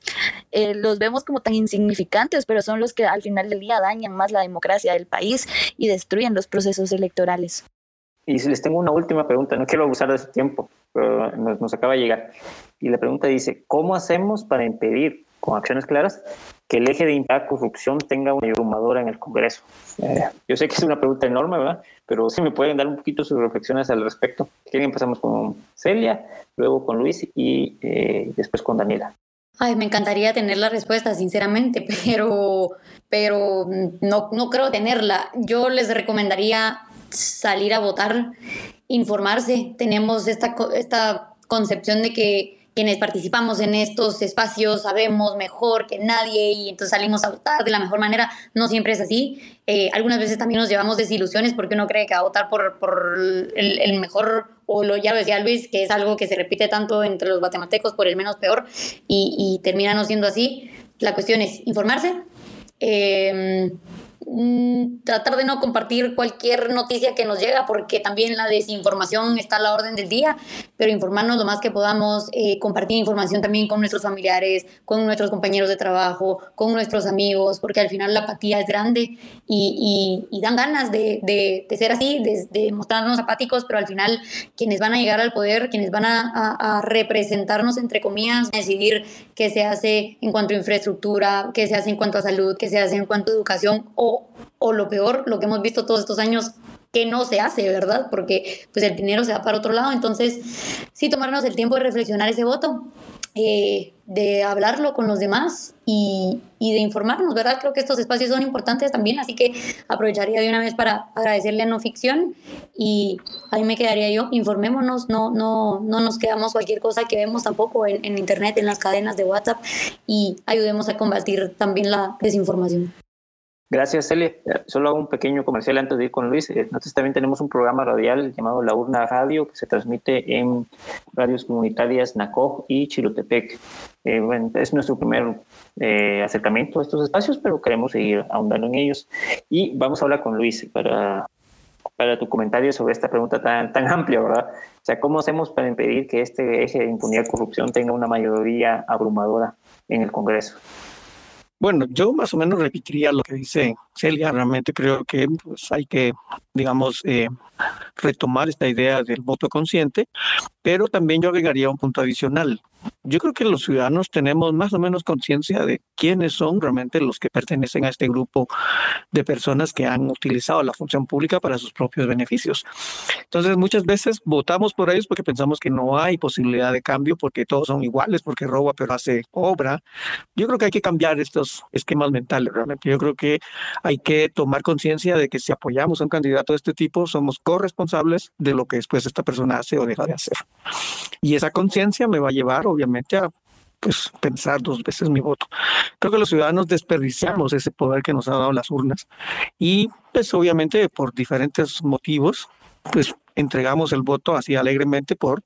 los los vemos como tan insignificantes, pero son los que al final del día dañan más la democracia del país y destruyen los procesos electorales. Y les tengo una última pregunta, no quiero abusar de su tiempo, pero nos, acaba de llegar. Y la pregunta dice, ¿cómo hacemos para impedir, con acciones claras, que el eje de impacto corrupción tenga una abrumadora en el Congreso? Eh, yo sé que es una pregunta enorme, ¿verdad? Pero si me pueden dar un poquito sus reflexiones al respecto. ¿Quieren empezamos con Celia, luego con Luis y eh, después con Daniela? Ay, me encantaría tener la respuesta, sinceramente, pero, pero no, no creo tenerla. Yo les recomendaría salir a votar, informarse. Tenemos esta, esta concepción de que quienes participamos en estos espacios sabemos mejor que nadie y entonces salimos a votar de la mejor manera. No siempre es así. Eh, algunas veces también nos llevamos desilusiones porque uno cree que va a votar por, por el, el, mejor, o lo, ya lo decía Luis, que es algo que se repite tanto entre los guatemaltecos por el menos peor y, y termina no siendo así. La cuestión es informarse. Eh, Mm, tratar de no compartir cualquier noticia que nos llega porque también la desinformación está a la orden del día, pero informarnos lo más que podamos, eh, compartir información también con nuestros familiares, con nuestros compañeros de trabajo, con nuestros amigos, porque al final la apatía es grande y, y, dan ganas de, de, de ser así, de, mostrarnos apáticos, pero al final quienes van a llegar al poder, quienes van a, representarnos, entre comillas, decidir qué se hace en cuanto a infraestructura, qué se hace en cuanto a salud, qué se hace en cuanto a educación o, lo peor, lo que hemos visto todos estos años que no se hace, ¿verdad? Porque pues el dinero se va para otro lado. Entonces, sí tomarnos el tiempo de reflexionar ese voto, eh, de hablarlo con los demás y, y, de informarnos, ¿verdad? Creo que estos espacios son importantes también, así que aprovecharía de una vez para agradecerle a No Ficción y ahí me quedaría yo, informémonos, no, no, no nos quedamos cualquier cosa que vemos tampoco en, en internet, en las cadenas de WhatsApp y ayudemos a combatir también la desinformación. Gracias, Celia. Solo hago un pequeño comercial antes de ir con Luis. Eh, nosotros también tenemos un programa radial llamado La Urna Radio que se transmite en radios comunitarias NACOG y Chilotepec. Eh, bueno, es nuestro primer eh, acercamiento a estos espacios, pero queremos seguir ahondando en ellos. Y vamos a hablar con Luis para, para tu comentario sobre esta pregunta tan, tan amplia, ¿verdad? O sea, ¿cómo hacemos para impedir que este eje de impunidad y corrupción tenga una mayoría abrumadora en el Congreso? Bueno, yo más o menos repetiría lo que dice Celia. Realmente creo que pues, hay que, digamos, eh, retomar esta idea del voto consciente, pero también yo agregaría un punto adicional. Yo creo que los ciudadanos tenemos más o menos conciencia de quiénes son realmente los que pertenecen a este grupo de personas que han utilizado la función pública para sus propios beneficios. Entonces, muchas veces votamos por ellos porque pensamos que no hay posibilidad de cambio, porque todos son iguales, porque roba pero hace obra. Yo creo que hay que cambiar estos esquemas mentales realmente. Yo creo que hay que tomar conciencia de que si apoyamos a un candidato de este tipo, somos corresponsables de lo que después esta persona hace o deja de hacer. Y esa conciencia me va a llevar, obviamente, a pues pensar dos veces mi voto. Creo que los ciudadanos desperdiciamos ese poder que nos ha dado las urnas y pues obviamente por diferentes motivos pues entregamos el voto así alegremente por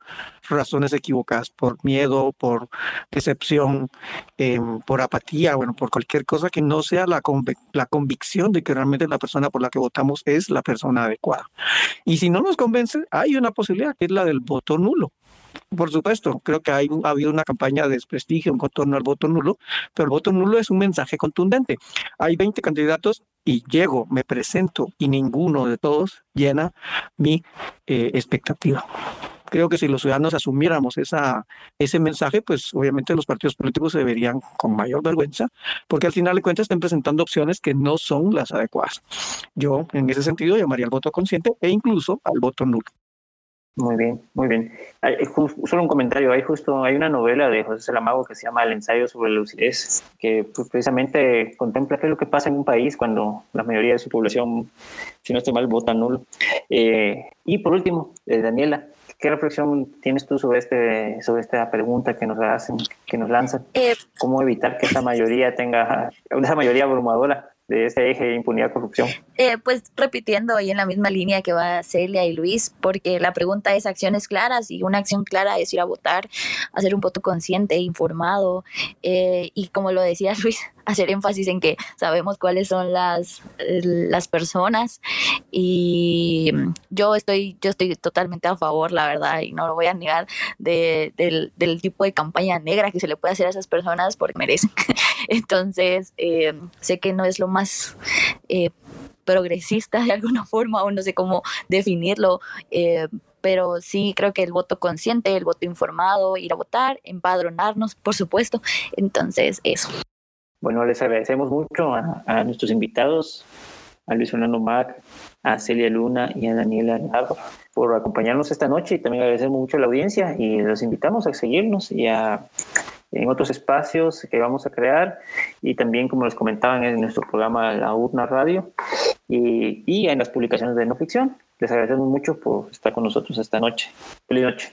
razones equivocadas, por miedo, por decepción, eh, por apatía, bueno, por cualquier cosa que no sea la, la convicción de que realmente la persona por la que votamos es la persona adecuada. Y si no nos convence, hay una posibilidad que es la del voto nulo. Por supuesto, creo que hay, ha habido una campaña de desprestigio en torno al voto nulo, pero el voto nulo es un mensaje contundente. Hay 20 candidatos y llego, me presento y ninguno de todos llena mi eh, expectativa. Creo que si los ciudadanos asumiéramos esa, ese mensaje, pues obviamente los partidos políticos se verían con mayor vergüenza, porque al final de cuentas están presentando opciones que no son las adecuadas. Yo, en ese sentido, llamaría al voto consciente e incluso al voto nulo. Muy bien, muy bien. solo un comentario, hay justo, hay una novela de José Salamago que se llama El ensayo sobre la lucidez, que pues, precisamente contempla qué es lo que pasa en un país cuando la mayoría de su población, si no estoy mal, vota nulo. Eh, y por último, eh, Daniela, ¿qué reflexión tienes tú sobre este, sobre esta pregunta que nos hacen, que nos lanzan? Eh, ¿Cómo evitar que esa mayoría tenga, esa mayoría abrumadora de ese eje de impunidad corrupción? Eh, pues repitiendo ahí en la misma línea que va Celia y Luis, porque la pregunta es acciones claras y una acción clara es ir a votar, hacer un voto consciente, informado eh, y como lo decía Luis, hacer énfasis en que sabemos cuáles son las, las personas y yo estoy, yo estoy totalmente a favor, la verdad, y no lo voy a negar, de, del, del, tipo de campaña negra que se le puede hacer a esas personas porque merecen. Entonces, eh, sé que no es lo más... Eh, progresista de alguna forma o no sé cómo definirlo, eh, pero sí creo que el voto consciente, el voto informado, ir a votar, empadronarnos, por supuesto. Entonces, eso. Bueno, les agradecemos mucho a, nuestros invitados, a Luis Fernando Mac, a Celia Luna y a Daniela Leonardo por acompañarnos esta noche y también agradecemos mucho a la audiencia y los invitamos a seguirnos y a en otros espacios que vamos a crear y también, como les comentaban, en nuestro programa La Urna Radio y, y en las publicaciones de no ficción. Les agradecemos mucho por estar con nosotros esta noche. Feliz noche.